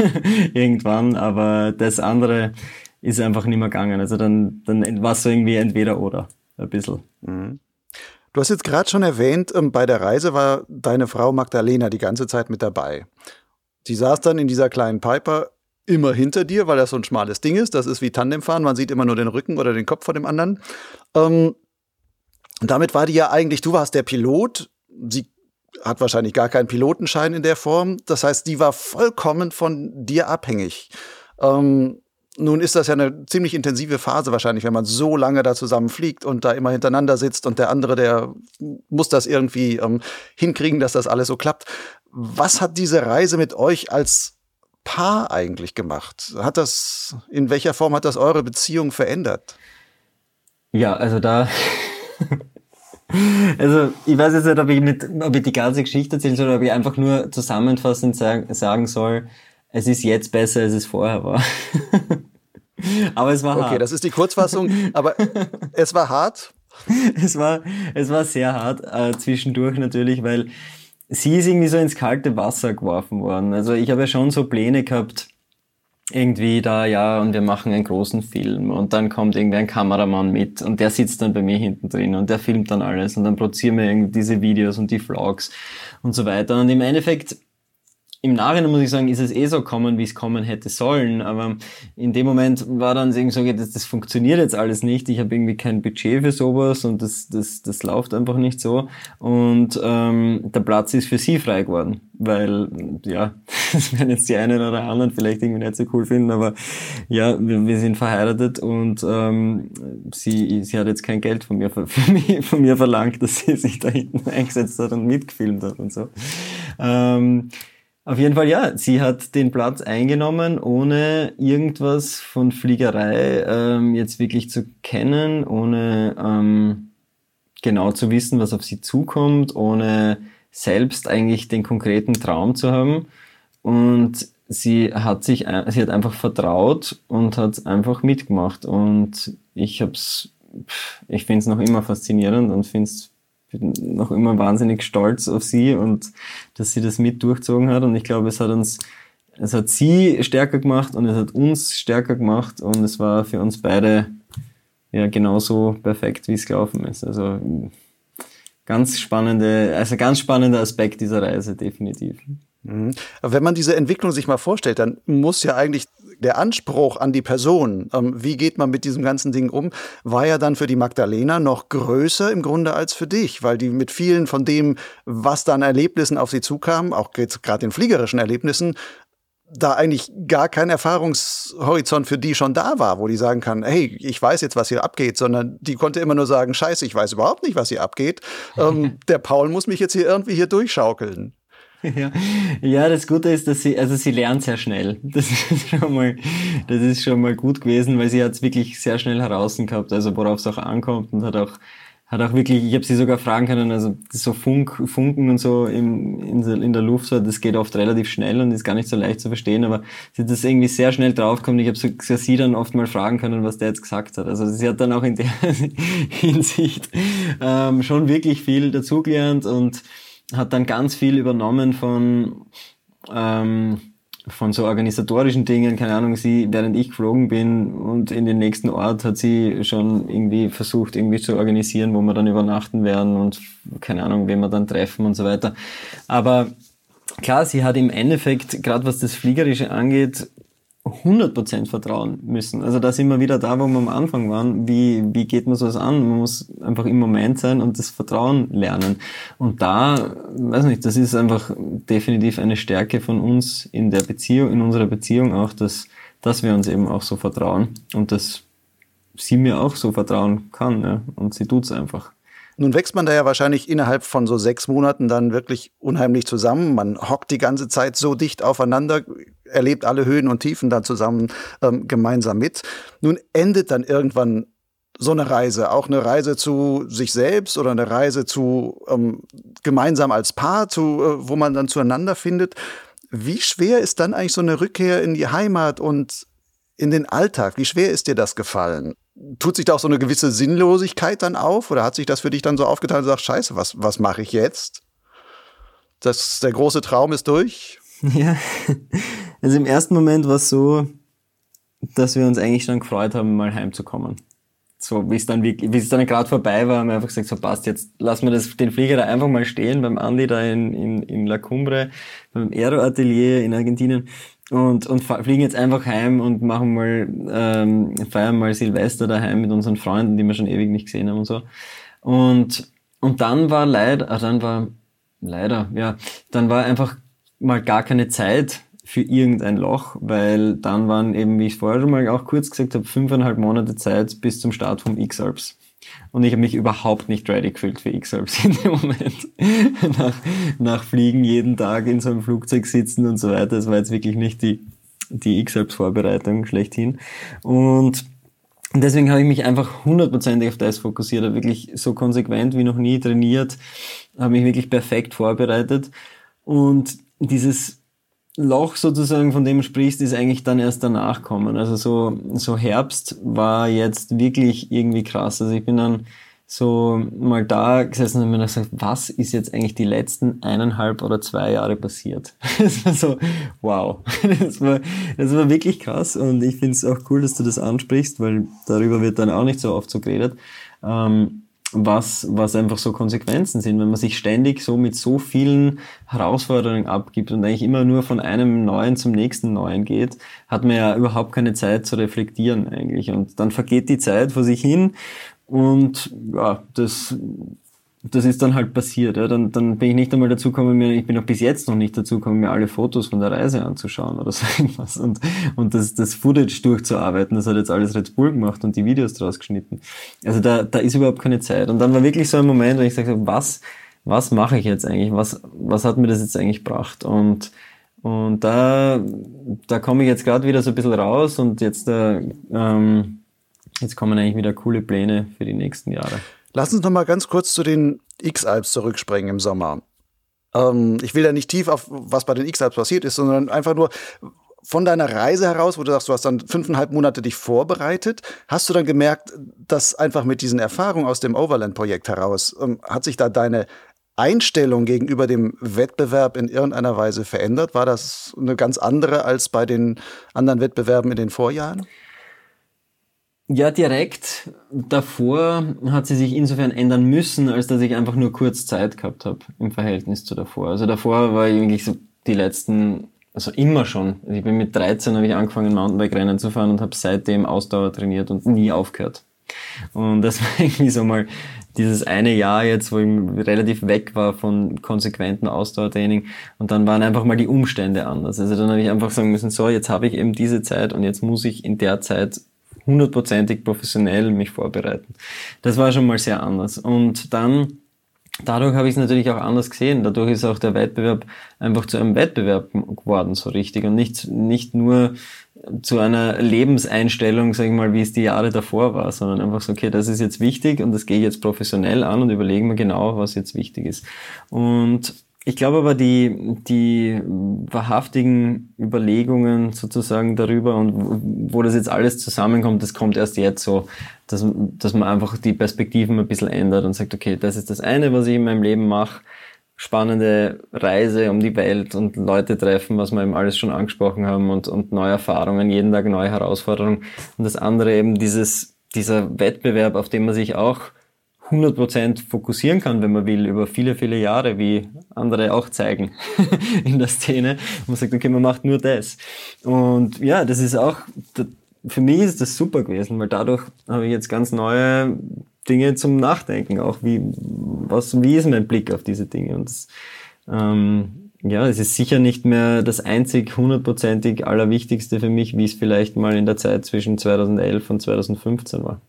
irgendwann, aber das andere ist einfach nicht mehr gegangen. Also dann, dann war es so irgendwie entweder oder ein bisschen. Mhm.
Du hast jetzt gerade schon erwähnt, ähm, bei der Reise war deine Frau Magdalena die ganze Zeit mit dabei. Sie saß dann in dieser kleinen Piper immer hinter dir, weil das so ein schmales Ding ist. Das ist wie Tandemfahren, man sieht immer nur den Rücken oder den Kopf von dem anderen. Ähm, damit war die ja eigentlich, du warst der Pilot, sie hat wahrscheinlich gar keinen Pilotenschein in der Form. Das heißt, die war vollkommen von dir abhängig. Ähm, nun ist das ja eine ziemlich intensive Phase wahrscheinlich, wenn man so lange da zusammen fliegt und da immer hintereinander sitzt und der andere, der muss das irgendwie ähm, hinkriegen, dass das alles so klappt. Was hat diese Reise mit euch als Paar eigentlich gemacht? Hat das, in welcher Form hat das eure Beziehung verändert?
Ja, also da Also, ich weiß jetzt nicht, ob ich, mit, ob ich die ganze Geschichte erzählen soll, oder ob ich einfach nur zusammenfassend sagen, sagen soll, es ist jetzt besser, als es vorher war. aber es war
okay,
hart.
Okay, das ist die Kurzfassung, aber es war hart.
Es war, es war sehr hart, äh, zwischendurch natürlich, weil sie ist irgendwie so ins kalte Wasser geworfen worden. Also ich habe ja schon so Pläne gehabt, irgendwie da, ja, und wir machen einen großen Film und dann kommt irgendwie ein Kameramann mit und der sitzt dann bei mir hinten drin und der filmt dann alles und dann produzieren wir irgendwie diese Videos und die Vlogs und so weiter. Und im Endeffekt im Nachhinein muss ich sagen, ist es eh so kommen, wie es kommen hätte sollen. Aber in dem Moment war dann irgendwie so, das, das funktioniert jetzt alles nicht. Ich habe irgendwie kein Budget für sowas und das, das, das läuft einfach nicht so. Und ähm, der Platz ist für sie frei geworden. Weil, ja, das werden jetzt die einen oder anderen vielleicht irgendwie nicht so cool finden, aber ja, wir, wir sind verheiratet und ähm, sie, sie hat jetzt kein Geld von mir, für, mich, von mir verlangt, dass sie sich da hinten eingesetzt hat und mitgefilmt hat und so. Ähm, auf jeden Fall ja, sie hat den Platz eingenommen, ohne irgendwas von Fliegerei ähm, jetzt wirklich zu kennen, ohne ähm, genau zu wissen, was auf sie zukommt, ohne selbst eigentlich den konkreten Traum zu haben. Und sie hat sich, sie hat einfach vertraut und hat einfach mitgemacht. Und ich hab's, ich finde es noch immer faszinierend und finde es bin noch immer wahnsinnig stolz auf sie und dass sie das mit durchzogen hat. Und ich glaube, es hat uns, es hat sie stärker gemacht und es hat uns stärker gemacht und es war für uns beide ja genauso perfekt, wie es gelaufen ist. Also ganz spannende, also ganz spannender Aspekt dieser Reise, definitiv.
Mhm. Wenn man diese Entwicklung sich mal vorstellt, dann muss ja eigentlich der Anspruch an die Person, ähm, wie geht man mit diesem ganzen Ding um, war ja dann für die Magdalena noch größer im Grunde als für dich, weil die mit vielen von dem, was da an Erlebnissen auf sie zukam, auch gerade den fliegerischen Erlebnissen, da eigentlich gar kein Erfahrungshorizont für die schon da war, wo die sagen kann, hey, ich weiß jetzt, was hier abgeht, sondern die konnte immer nur sagen, scheiße, ich weiß überhaupt nicht, was hier abgeht. ähm, der Paul muss mich jetzt hier irgendwie hier durchschaukeln.
Ja. ja, das Gute ist, dass sie, also sie lernt sehr schnell. Das ist schon mal, das ist schon mal gut gewesen, weil sie hat es wirklich sehr schnell heraus gehabt, also worauf es auch ankommt und hat auch, hat auch wirklich, ich habe sie sogar fragen können, also so Funk, Funken und so im, in, in der Luft, das geht oft relativ schnell und ist gar nicht so leicht zu verstehen, aber sie hat das irgendwie sehr schnell draufgekommen. Ich habe so, sie dann oft mal fragen können, was der jetzt gesagt hat. Also sie hat dann auch in der Hinsicht ähm, schon wirklich viel dazugelernt und hat dann ganz viel übernommen von, ähm, von so organisatorischen Dingen, keine Ahnung, sie, während ich geflogen bin und in den nächsten Ort hat sie schon irgendwie versucht, irgendwie zu organisieren, wo wir dann übernachten werden und keine Ahnung, wen wir dann treffen und so weiter. Aber klar, sie hat im Endeffekt, gerade was das Fliegerische angeht, 100% vertrauen müssen. Also da sind wir wieder da, wo wir am Anfang waren. Wie, wie geht man sowas an? Man muss einfach im Moment sein und das Vertrauen lernen. Und da, weiß nicht, das ist einfach definitiv eine Stärke von uns in der Beziehung, in unserer Beziehung auch, dass, dass wir uns eben auch so vertrauen und dass sie mir auch so vertrauen kann. Ja? Und sie tut's einfach.
Nun wächst man da ja wahrscheinlich innerhalb von so sechs Monaten dann wirklich unheimlich zusammen. Man hockt die ganze Zeit so dicht aufeinander, erlebt alle Höhen und Tiefen dann zusammen ähm, gemeinsam mit. Nun endet dann irgendwann so eine Reise, auch eine Reise zu sich selbst oder eine Reise zu ähm, gemeinsam als Paar, zu, äh, wo man dann zueinander findet. Wie schwer ist dann eigentlich so eine Rückkehr in die Heimat und in den Alltag? Wie schwer ist dir das gefallen? Tut sich da auch so eine gewisse Sinnlosigkeit dann auf? Oder hat sich das für dich dann so aufgeteilt und sagst, scheiße, was, was mache ich jetzt? Das, der große Traum ist durch?
Ja, also im ersten Moment war es so, dass wir uns eigentlich schon gefreut haben, mal heimzukommen. so wie es dann wie es dann gerade vorbei war, haben wir einfach gesagt, so passt jetzt, lassen wir das, den Flieger da einfach mal stehen beim Andi da in, in, in La Cumbre, beim Aero Atelier in Argentinien und, und fliegen jetzt einfach heim und machen mal, ähm, feiern mal Silvester daheim mit unseren Freunden, die wir schon ewig nicht gesehen haben und so. Und, und dann war leider, ah, dann war, leider, ja, dann war einfach mal gar keine Zeit für irgendein Loch, weil dann waren eben, wie ich vorher schon mal auch kurz gesagt habe, fünfeinhalb Monate Zeit bis zum Start vom X-Alps. Und ich habe mich überhaupt nicht ready gefühlt für X-Alps in dem Moment. nach, nach Fliegen jeden Tag in so einem Flugzeug sitzen und so weiter. Das war jetzt wirklich nicht die, die X-Alps-Vorbereitung schlechthin. Und deswegen habe ich mich einfach hundertprozentig auf das fokussiert, habe wirklich so konsequent wie noch nie trainiert, habe mich wirklich perfekt vorbereitet. Und dieses Loch sozusagen, von dem du sprichst, ist eigentlich dann erst danach kommen. Also so, so Herbst war jetzt wirklich irgendwie krass. Also ich bin dann so mal da gesessen und mir gesagt, was ist jetzt eigentlich die letzten eineinhalb oder zwei Jahre passiert? Das war so, wow. Das war, das war wirklich krass und ich finde es auch cool, dass du das ansprichst, weil darüber wird dann auch nicht so oft so geredet. Ähm, was, was einfach so Konsequenzen sind, wenn man sich ständig so mit so vielen Herausforderungen abgibt und eigentlich immer nur von einem neuen zum nächsten neuen geht, hat man ja überhaupt keine Zeit zu reflektieren eigentlich. Und dann vergeht die Zeit vor sich hin und ja, das das ist dann halt passiert. Ja. Dann, dann bin ich nicht einmal dazu gekommen, ich bin auch bis jetzt noch nicht dazu gekommen, mir alle Fotos von der Reise anzuschauen oder so irgendwas und, und das, das Footage durchzuarbeiten. Das hat jetzt alles Red Bull gemacht und die Videos draus geschnitten. Also da, da ist überhaupt keine Zeit. Und dann war wirklich so ein Moment, wo ich gesagt habe, was, was mache ich jetzt eigentlich? Was, was hat mir das jetzt eigentlich gebracht? Und, und da, da komme ich jetzt gerade wieder so ein bisschen raus und jetzt, äh, ähm, jetzt kommen eigentlich wieder coole Pläne für die nächsten Jahre.
Lass uns noch mal ganz kurz zu den X-Alps zurückspringen im Sommer. Ähm, ich will da nicht tief auf, was bei den X-Alps passiert ist, sondern einfach nur von deiner Reise heraus, wo du sagst, du hast dann fünfeinhalb Monate dich vorbereitet, hast du dann gemerkt, dass einfach mit diesen Erfahrungen aus dem Overland-Projekt heraus, ähm, hat sich da deine Einstellung gegenüber dem Wettbewerb in irgendeiner Weise verändert? War das eine ganz andere als bei den anderen Wettbewerben in den Vorjahren?
Ja, direkt davor hat sie sich insofern ändern müssen, als dass ich einfach nur kurz Zeit gehabt habe im Verhältnis zu davor. Also davor war ich eigentlich so die letzten, also immer schon. Also ich bin mit 13 habe ich angefangen Mountainbike-Rennen zu fahren und habe seitdem Ausdauer trainiert und nie aufgehört. Und das war irgendwie so mal dieses eine Jahr jetzt, wo ich relativ weg war von konsequenten Ausdauertraining und dann waren einfach mal die Umstände anders. Also dann habe ich einfach sagen müssen, so, jetzt habe ich eben diese Zeit und jetzt muss ich in der Zeit hundertprozentig professionell mich vorbereiten. Das war schon mal sehr anders. Und dann dadurch habe ich es natürlich auch anders gesehen. Dadurch ist auch der Wettbewerb einfach zu einem Wettbewerb geworden, so richtig. Und nicht, nicht nur zu einer Lebenseinstellung, sage ich mal, wie es die Jahre davor war, sondern einfach so, okay, das ist jetzt wichtig und das gehe ich jetzt professionell an und überlegen mir genau, was jetzt wichtig ist. Und ich glaube aber, die, die wahrhaftigen Überlegungen sozusagen darüber und wo das jetzt alles zusammenkommt, das kommt erst jetzt so, dass, dass man einfach die Perspektiven ein bisschen ändert und sagt, okay, das ist das eine, was ich in meinem Leben mache. Spannende Reise um die Welt und Leute treffen, was wir eben alles schon angesprochen haben und, und neue Erfahrungen, jeden Tag neue Herausforderungen. Und das andere eben dieses, dieser Wettbewerb, auf den man sich auch 100% fokussieren kann, wenn man will, über viele, viele Jahre, wie andere auch zeigen in der Szene. Man sagt, okay, man macht nur das. Und ja, das ist auch, für mich ist das super gewesen, weil dadurch habe ich jetzt ganz neue Dinge zum Nachdenken, auch wie, was, wie ist mein Blick auf diese Dinge? Und das, ähm, ja, es ist sicher nicht mehr das einzig hundertprozentig Allerwichtigste für mich, wie es vielleicht mal in der Zeit zwischen 2011 und 2015 war.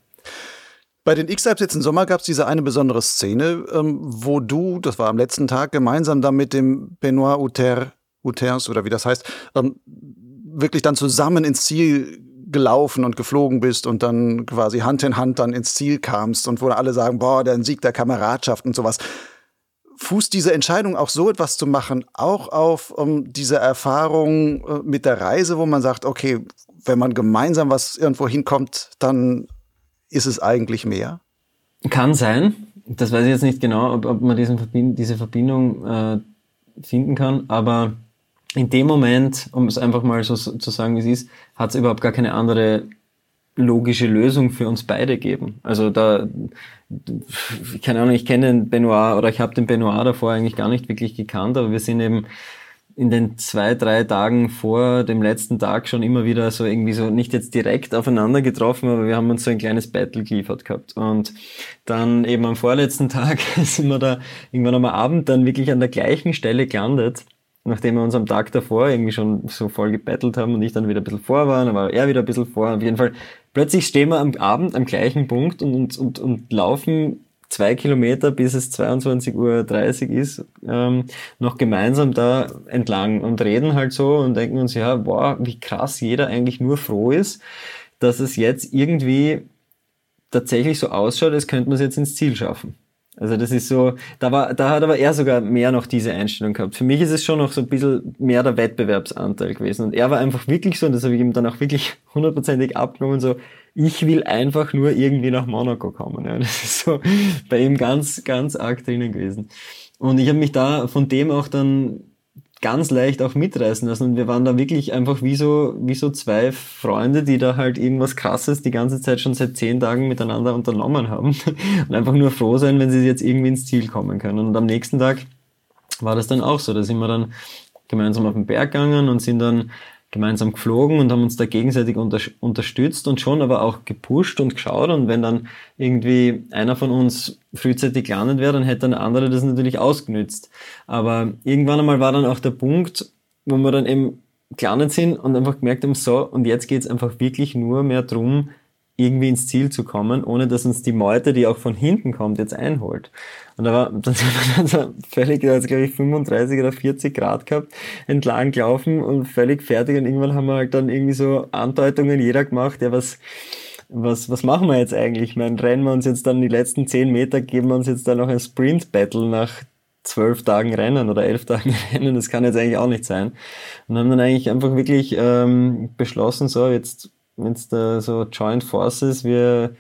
Bei den jetzt im Sommer gab es diese eine besondere Szene, ähm, wo du, das war am letzten Tag, gemeinsam dann mit dem Benoit Uter, Uters oder wie das heißt, ähm, wirklich dann zusammen ins Ziel gelaufen und geflogen bist und dann quasi Hand in Hand dann ins Ziel kamst und wo alle sagen, boah, der Sieg der Kameradschaft und sowas. Fußt diese Entscheidung auch so etwas zu machen, auch auf um, diese Erfahrung äh, mit der Reise, wo man sagt, okay, wenn man gemeinsam was irgendwo hinkommt, dann ist es eigentlich mehr?
Kann sein. Das weiß ich jetzt nicht genau, ob, ob man Verbind diese Verbindung äh, finden kann, aber in dem Moment, um es einfach mal so zu sagen, wie es ist, hat es überhaupt gar keine andere logische Lösung für uns beide geben. Also da, keine Ahnung, ich kenne den Benoit oder ich habe den Benoit davor eigentlich gar nicht wirklich gekannt, aber wir sind eben in den zwei, drei Tagen vor dem letzten Tag schon immer wieder so irgendwie so nicht jetzt direkt aufeinander getroffen, aber wir haben uns so ein kleines Battle geliefert gehabt. Und dann eben am vorletzten Tag sind wir da irgendwann am Abend dann wirklich an der gleichen Stelle gelandet, nachdem wir uns am Tag davor irgendwie schon so voll gebettelt haben und ich dann wieder ein bisschen vor war, dann war er wieder ein bisschen vor. Auf jeden Fall, plötzlich stehen wir am Abend am gleichen Punkt und, und, und, und laufen zwei Kilometer, bis es 22.30 Uhr ist, ähm, noch gemeinsam da entlang und reden halt so und denken uns, ja, boah, wie krass jeder eigentlich nur froh ist, dass es jetzt irgendwie tatsächlich so ausschaut, als könnte man es jetzt ins Ziel schaffen. Also das ist so, da war, da hat aber er sogar mehr noch diese Einstellung gehabt. Für mich ist es schon noch so ein bisschen mehr der Wettbewerbsanteil gewesen. Und er war einfach wirklich so, und das habe ich ihm dann auch wirklich hundertprozentig abgenommen, so, ich will einfach nur irgendwie nach Monaco kommen. Ja. Das ist so bei ihm ganz, ganz arg drinnen gewesen. Und ich habe mich da von dem auch dann ganz leicht auch mitreißen lassen. Und wir waren da wirklich einfach wie so, wie so zwei Freunde, die da halt irgendwas krasses die ganze Zeit schon seit zehn Tagen miteinander unternommen haben. Und einfach nur froh sein, wenn sie jetzt irgendwie ins Ziel kommen können. Und am nächsten Tag war das dann auch so. Da sind wir dann gemeinsam auf den Berg gegangen und sind dann gemeinsam geflogen und haben uns da gegenseitig unter, unterstützt und schon aber auch gepusht und geschaut. Und wenn dann irgendwie einer von uns frühzeitig gelandet wäre, dann hätte der andere das natürlich ausgenützt. Aber irgendwann einmal war dann auch der Punkt, wo wir dann eben gelandet sind und einfach gemerkt haben, so, und jetzt geht's einfach wirklich nur mehr drum, irgendwie ins Ziel zu kommen, ohne dass uns die Meute, die auch von hinten kommt, jetzt einholt. Und da war, dann sind wir dann völlig, also glaube ich 35 oder 40 Grad gehabt, entlang gelaufen und völlig fertig und irgendwann haben wir halt dann irgendwie so Andeutungen jeder gemacht, ja was, was, was machen wir jetzt eigentlich? Ich meine, rennen wir uns jetzt dann die letzten 10 Meter, geben wir uns jetzt dann noch ein Sprint-Battle nach zwölf Tagen Rennen oder elf Tagen Rennen, das kann jetzt eigentlich auch nicht sein. Und haben dann eigentlich einfach wirklich ähm, beschlossen, so jetzt es da so Joint Forces, wir,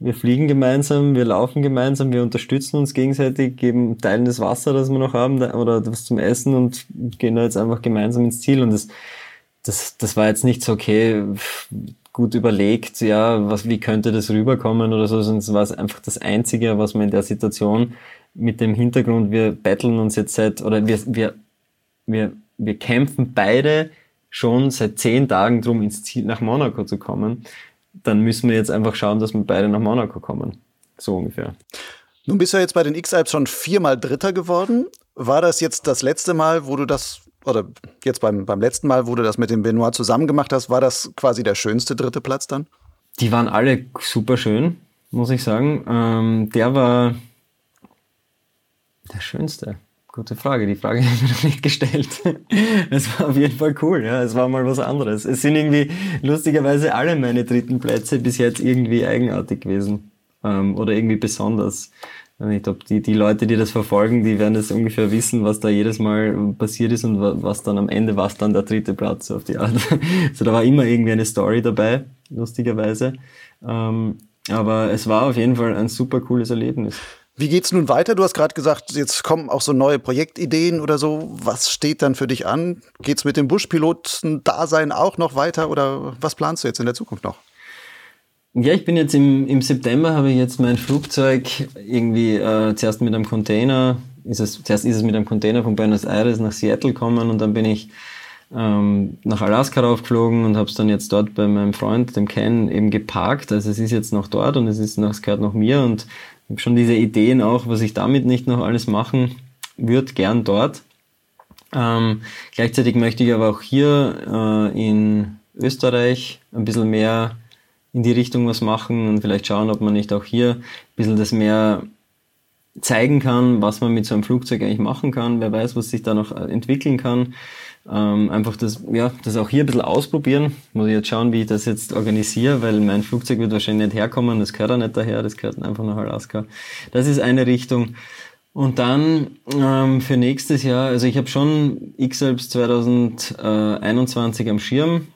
wir fliegen gemeinsam, wir laufen gemeinsam, wir unterstützen uns gegenseitig, geben Teilen des Wasser, das wir noch haben, oder was zum Essen und gehen da jetzt einfach gemeinsam ins Ziel. Und das, das, das war jetzt nicht so, okay, gut überlegt, ja, was, wie könnte das rüberkommen oder so, sondern es war einfach das Einzige, was man in der Situation mit dem Hintergrund, wir battlen uns jetzt seit, oder wir, wir, wir, wir kämpfen beide schon seit zehn Tagen drum ins Ziel nach Monaco zu kommen, dann müssen wir jetzt einfach schauen, dass wir beide nach Monaco kommen. So ungefähr.
Nun bist du ja jetzt bei den X-Alps schon viermal Dritter geworden. War das jetzt das letzte Mal, wo du das, oder jetzt beim, beim letzten Mal, wo du das mit dem Benoit zusammen gemacht hast, war das quasi der schönste dritte Platz dann?
Die waren alle super schön, muss ich sagen. Ähm, der war der schönste. Gute Frage. Die Frage habe ich mir noch nicht gestellt. Es war auf jeden Fall cool, ja. Es war mal was anderes. Es sind irgendwie lustigerweise alle meine dritten Plätze bis jetzt irgendwie eigenartig gewesen. Ähm, oder irgendwie besonders. Ich glaube, die, die Leute, die das verfolgen, die werden das ungefähr wissen, was da jedes Mal passiert ist und was dann am Ende war dann der dritte Platz auf die Art. Also da war immer irgendwie eine Story dabei, lustigerweise. Ähm, aber es war auf jeden Fall ein super cooles Erlebnis.
Wie geht's nun weiter? Du hast gerade gesagt, jetzt kommen auch so neue Projektideen oder so. Was steht dann für dich an? Geht's mit dem Buschpiloten-Dasein auch noch weiter oder was planst du jetzt in der Zukunft noch?
Ja, ich bin jetzt im, im September, habe ich jetzt mein Flugzeug irgendwie äh, zuerst mit einem Container, ist es, zuerst ist es mit einem Container von Buenos Aires nach Seattle gekommen und dann bin ich ähm, nach Alaska raufgeflogen und habe es dann jetzt dort bei meinem Freund, dem Ken, eben geparkt. Also es ist jetzt noch dort und es ist noch, es gehört noch mir und habe schon diese Ideen auch, was ich damit nicht noch alles machen würde, gern dort. Ähm, gleichzeitig möchte ich aber auch hier äh, in Österreich ein bisschen mehr in die Richtung was machen und vielleicht schauen, ob man nicht auch hier ein bisschen das mehr zeigen kann, was man mit so einem Flugzeug eigentlich machen kann. Wer weiß, was sich da noch entwickeln kann. Ähm, einfach das, ja, das auch hier ein bisschen ausprobieren. Muss ich jetzt schauen, wie ich das jetzt organisiere, weil mein Flugzeug wird wahrscheinlich nicht herkommen, das gehört auch nicht daher, das gehört einfach nach Alaska. Das ist eine Richtung. Und dann ähm, für nächstes Jahr, also ich habe schon X-Alps 2021 am Schirm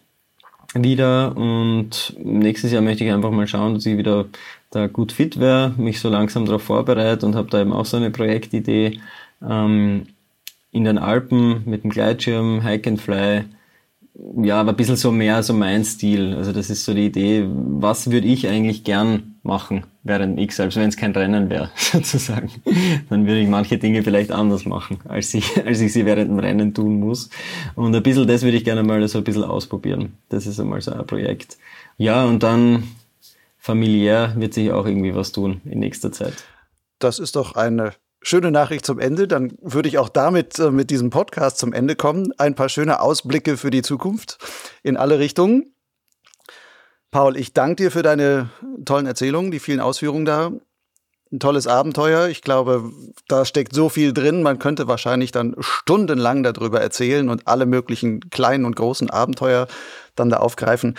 wieder und nächstes Jahr möchte ich einfach mal schauen, dass ich wieder da gut fit wäre, mich so langsam darauf vorbereite und habe da eben auch so eine Projektidee. Ähm, in den Alpen mit dem Gleitschirm, Hike and Fly, ja, aber ein bisschen so mehr so mein Stil. Also das ist so die Idee, was würde ich eigentlich gern machen während X, selbst wenn es kein Rennen wäre, sozusagen. Dann würde ich manche Dinge vielleicht anders machen, als ich, als ich sie während dem Rennen tun muss. Und ein bisschen das würde ich gerne mal so ein bisschen ausprobieren. Das ist einmal so ein Projekt. Ja, und dann familiär wird sich auch irgendwie was tun in nächster Zeit.
Das ist doch eine schöne Nachricht zum Ende. Dann würde ich auch damit äh, mit diesem Podcast zum Ende kommen. Ein paar schöne Ausblicke für die Zukunft in alle Richtungen. Paul, ich danke dir für deine tollen Erzählungen, die vielen Ausführungen da. Ein tolles Abenteuer. Ich glaube, da steckt so viel drin. Man könnte wahrscheinlich dann stundenlang darüber erzählen und alle möglichen kleinen und großen Abenteuer dann da aufgreifen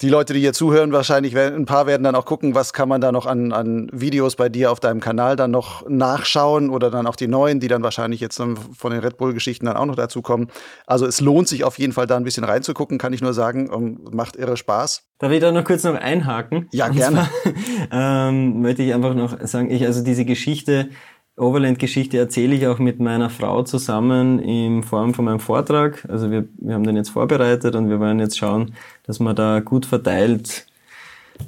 die Leute, die hier zuhören, wahrscheinlich werden, ein paar werden dann auch gucken, was kann man da noch an, an Videos bei dir auf deinem Kanal dann noch nachschauen oder dann auch die neuen, die dann wahrscheinlich jetzt von den Red Bull-Geschichten dann auch noch dazu kommen. Also es lohnt sich auf jeden Fall da ein bisschen reinzugucken, kann ich nur sagen. Um, macht irre Spaß.
Darf ich da noch kurz noch einhaken?
Ja, gerne.
Zwar, ähm, möchte ich einfach noch sagen, ich, also diese Geschichte, Overland-Geschichte erzähle ich auch mit meiner Frau zusammen in Form von meinem Vortrag. Also wir, wir haben den jetzt vorbereitet und wir wollen jetzt schauen, dass wir da gut verteilt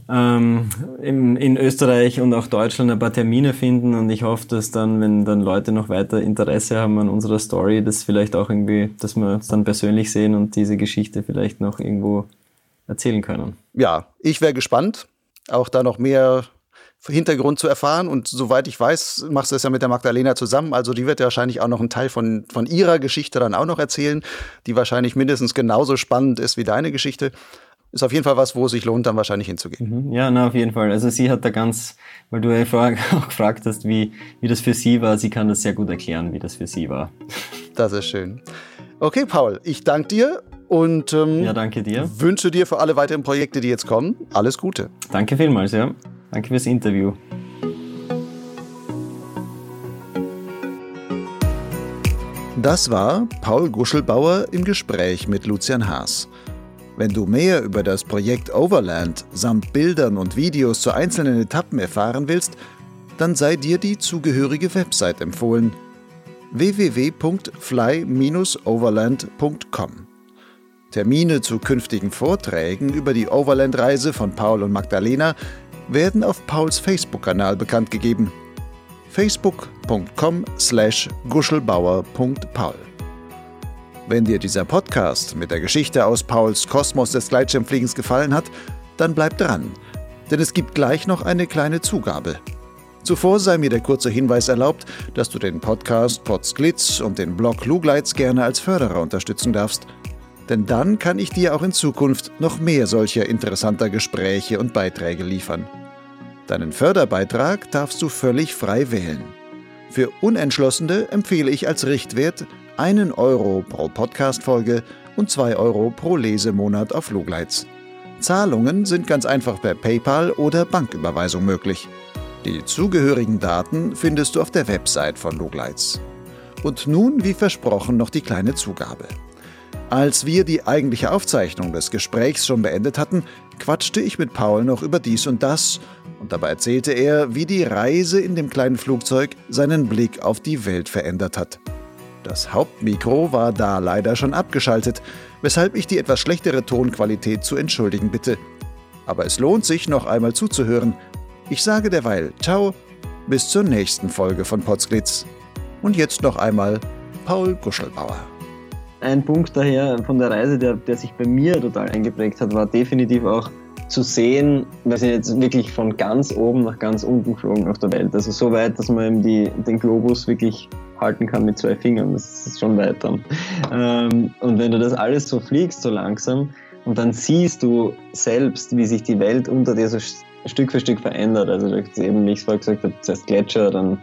ähm, in, in Österreich und auch Deutschland ein paar Termine finden und ich hoffe, dass dann, wenn dann Leute noch weiter Interesse haben an unserer Story, dass vielleicht auch irgendwie, dass wir uns dann persönlich sehen und diese Geschichte vielleicht noch irgendwo erzählen können.
Ja, ich wäre gespannt, auch da noch mehr Hintergrund zu erfahren. Und soweit ich weiß, machst du es ja mit der Magdalena zusammen. Also die wird ja wahrscheinlich auch noch einen Teil von, von ihrer Geschichte dann auch noch erzählen, die wahrscheinlich mindestens genauso spannend ist wie deine Geschichte. Ist auf jeden Fall was, wo es sich lohnt, dann wahrscheinlich hinzugehen.
Mhm. Ja, na, auf jeden Fall. Also sie hat da ganz, weil du ja vorher auch gefragt hast, wie, wie das für sie war, sie kann das sehr gut erklären, wie das für sie war.
Das ist schön. Okay, Paul, ich danke dir und ähm,
ja, danke dir.
wünsche dir für alle weiteren Projekte, die jetzt kommen, alles Gute.
Danke vielmals, ja. Danke fürs Interview.
Das war Paul Guschelbauer im Gespräch mit Lucian Haas. Wenn du mehr über das Projekt Overland samt Bildern und Videos zu einzelnen Etappen erfahren willst, dann sei dir die zugehörige Website empfohlen www.fly-overland.com. Termine zu künftigen Vorträgen über die Overland-Reise von Paul und Magdalena werden auf Pauls Facebook-Kanal bekannt gegeben. facebook.com slash guschelbauer.paul Wenn dir dieser Podcast mit der Geschichte aus Pauls Kosmos des Gleitschirmfliegens gefallen hat, dann bleib dran, denn es gibt gleich noch eine kleine Zugabe. Zuvor sei mir der kurze Hinweis erlaubt, dass du den Podcast Potsglitz und den Blog Lugleits gerne als Förderer unterstützen darfst – denn dann kann ich dir auch in Zukunft noch mehr solcher interessanter Gespräche und Beiträge liefern. Deinen Förderbeitrag darfst du völlig frei wählen. Für Unentschlossene empfehle ich als Richtwert einen Euro pro Podcast-Folge und zwei Euro pro Lesemonat auf Lugleitz. Zahlungen sind ganz einfach per PayPal oder Banküberweisung möglich. Die zugehörigen Daten findest du auf der Website von Lugleitz. Und nun, wie versprochen, noch die kleine Zugabe. Als wir die eigentliche Aufzeichnung des Gesprächs schon beendet hatten, quatschte ich mit Paul noch über dies und das, und dabei erzählte er, wie die Reise in dem kleinen Flugzeug seinen Blick auf die Welt verändert hat. Das Hauptmikro war da leider schon abgeschaltet, weshalb ich die etwas schlechtere Tonqualität zu entschuldigen bitte. Aber es lohnt sich, noch einmal zuzuhören. Ich sage derweil Ciao, bis zur nächsten Folge von Potsglitz. Und jetzt noch einmal Paul Guschelbauer
ein Punkt daher von der Reise, der, der sich bei mir total eingeprägt hat, war definitiv auch zu sehen, wir sind jetzt wirklich von ganz oben nach ganz unten geflogen auf der Welt. Also so weit, dass man die, den Globus wirklich halten kann mit zwei Fingern. Das ist schon weit dann. Ähm, und wenn du das alles so fliegst, so langsam, und dann siehst du selbst, wie sich die Welt unter dir so Stück für Stück verändert. Also eben, wie ich es vorher gesagt habe, zuerst Gletscher, dann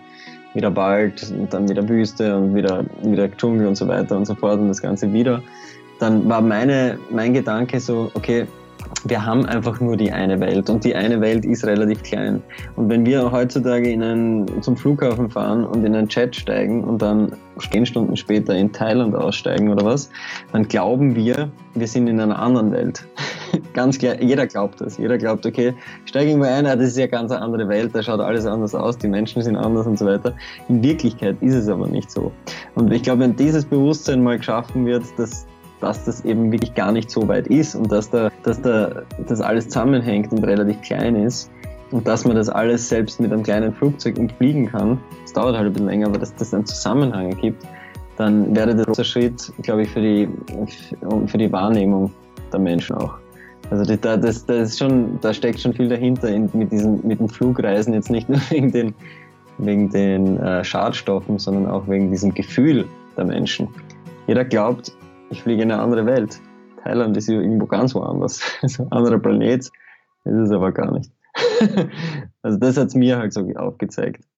wieder Wald und dann wieder Wüste und wieder, wieder Dschungel und so weiter und so fort und das Ganze wieder. Dann war meine, mein Gedanke so, okay, wir haben einfach nur die eine Welt und die eine Welt ist relativ klein. Und wenn wir heutzutage in einen, zum Flughafen fahren und in einen Chat steigen und dann zehn Stunden später in Thailand aussteigen oder was, dann glauben wir, wir sind in einer anderen Welt. ganz klar, jeder glaubt das. Jeder glaubt, okay, steige irgendwo ein, das ist ja ganz eine andere Welt, da schaut alles anders aus, die Menschen sind anders und so weiter. In Wirklichkeit ist es aber nicht so. Und ich glaube, wenn dieses Bewusstsein mal geschaffen wird, dass dass das eben wirklich gar nicht so weit ist und dass da, dass da das alles zusammenhängt und relativ klein ist und dass man das alles selbst mit einem kleinen Flugzeug umfliegen kann. Das dauert halt ein bisschen länger, aber dass das einen Zusammenhang ergibt, dann wäre das ein großer Schritt, glaube ich, für die, für die Wahrnehmung der Menschen auch. Also da, das, das ist schon, da steckt schon viel dahinter in, mit, diesen, mit den Flugreisen, jetzt nicht nur wegen den, wegen den äh, Schadstoffen, sondern auch wegen diesem Gefühl der Menschen. Jeder glaubt, ich fliege in eine andere Welt. Thailand ist irgendwo ganz woanders. Also ein anderer Planet ist es aber gar nicht. also das hat es mir halt so aufgezeigt.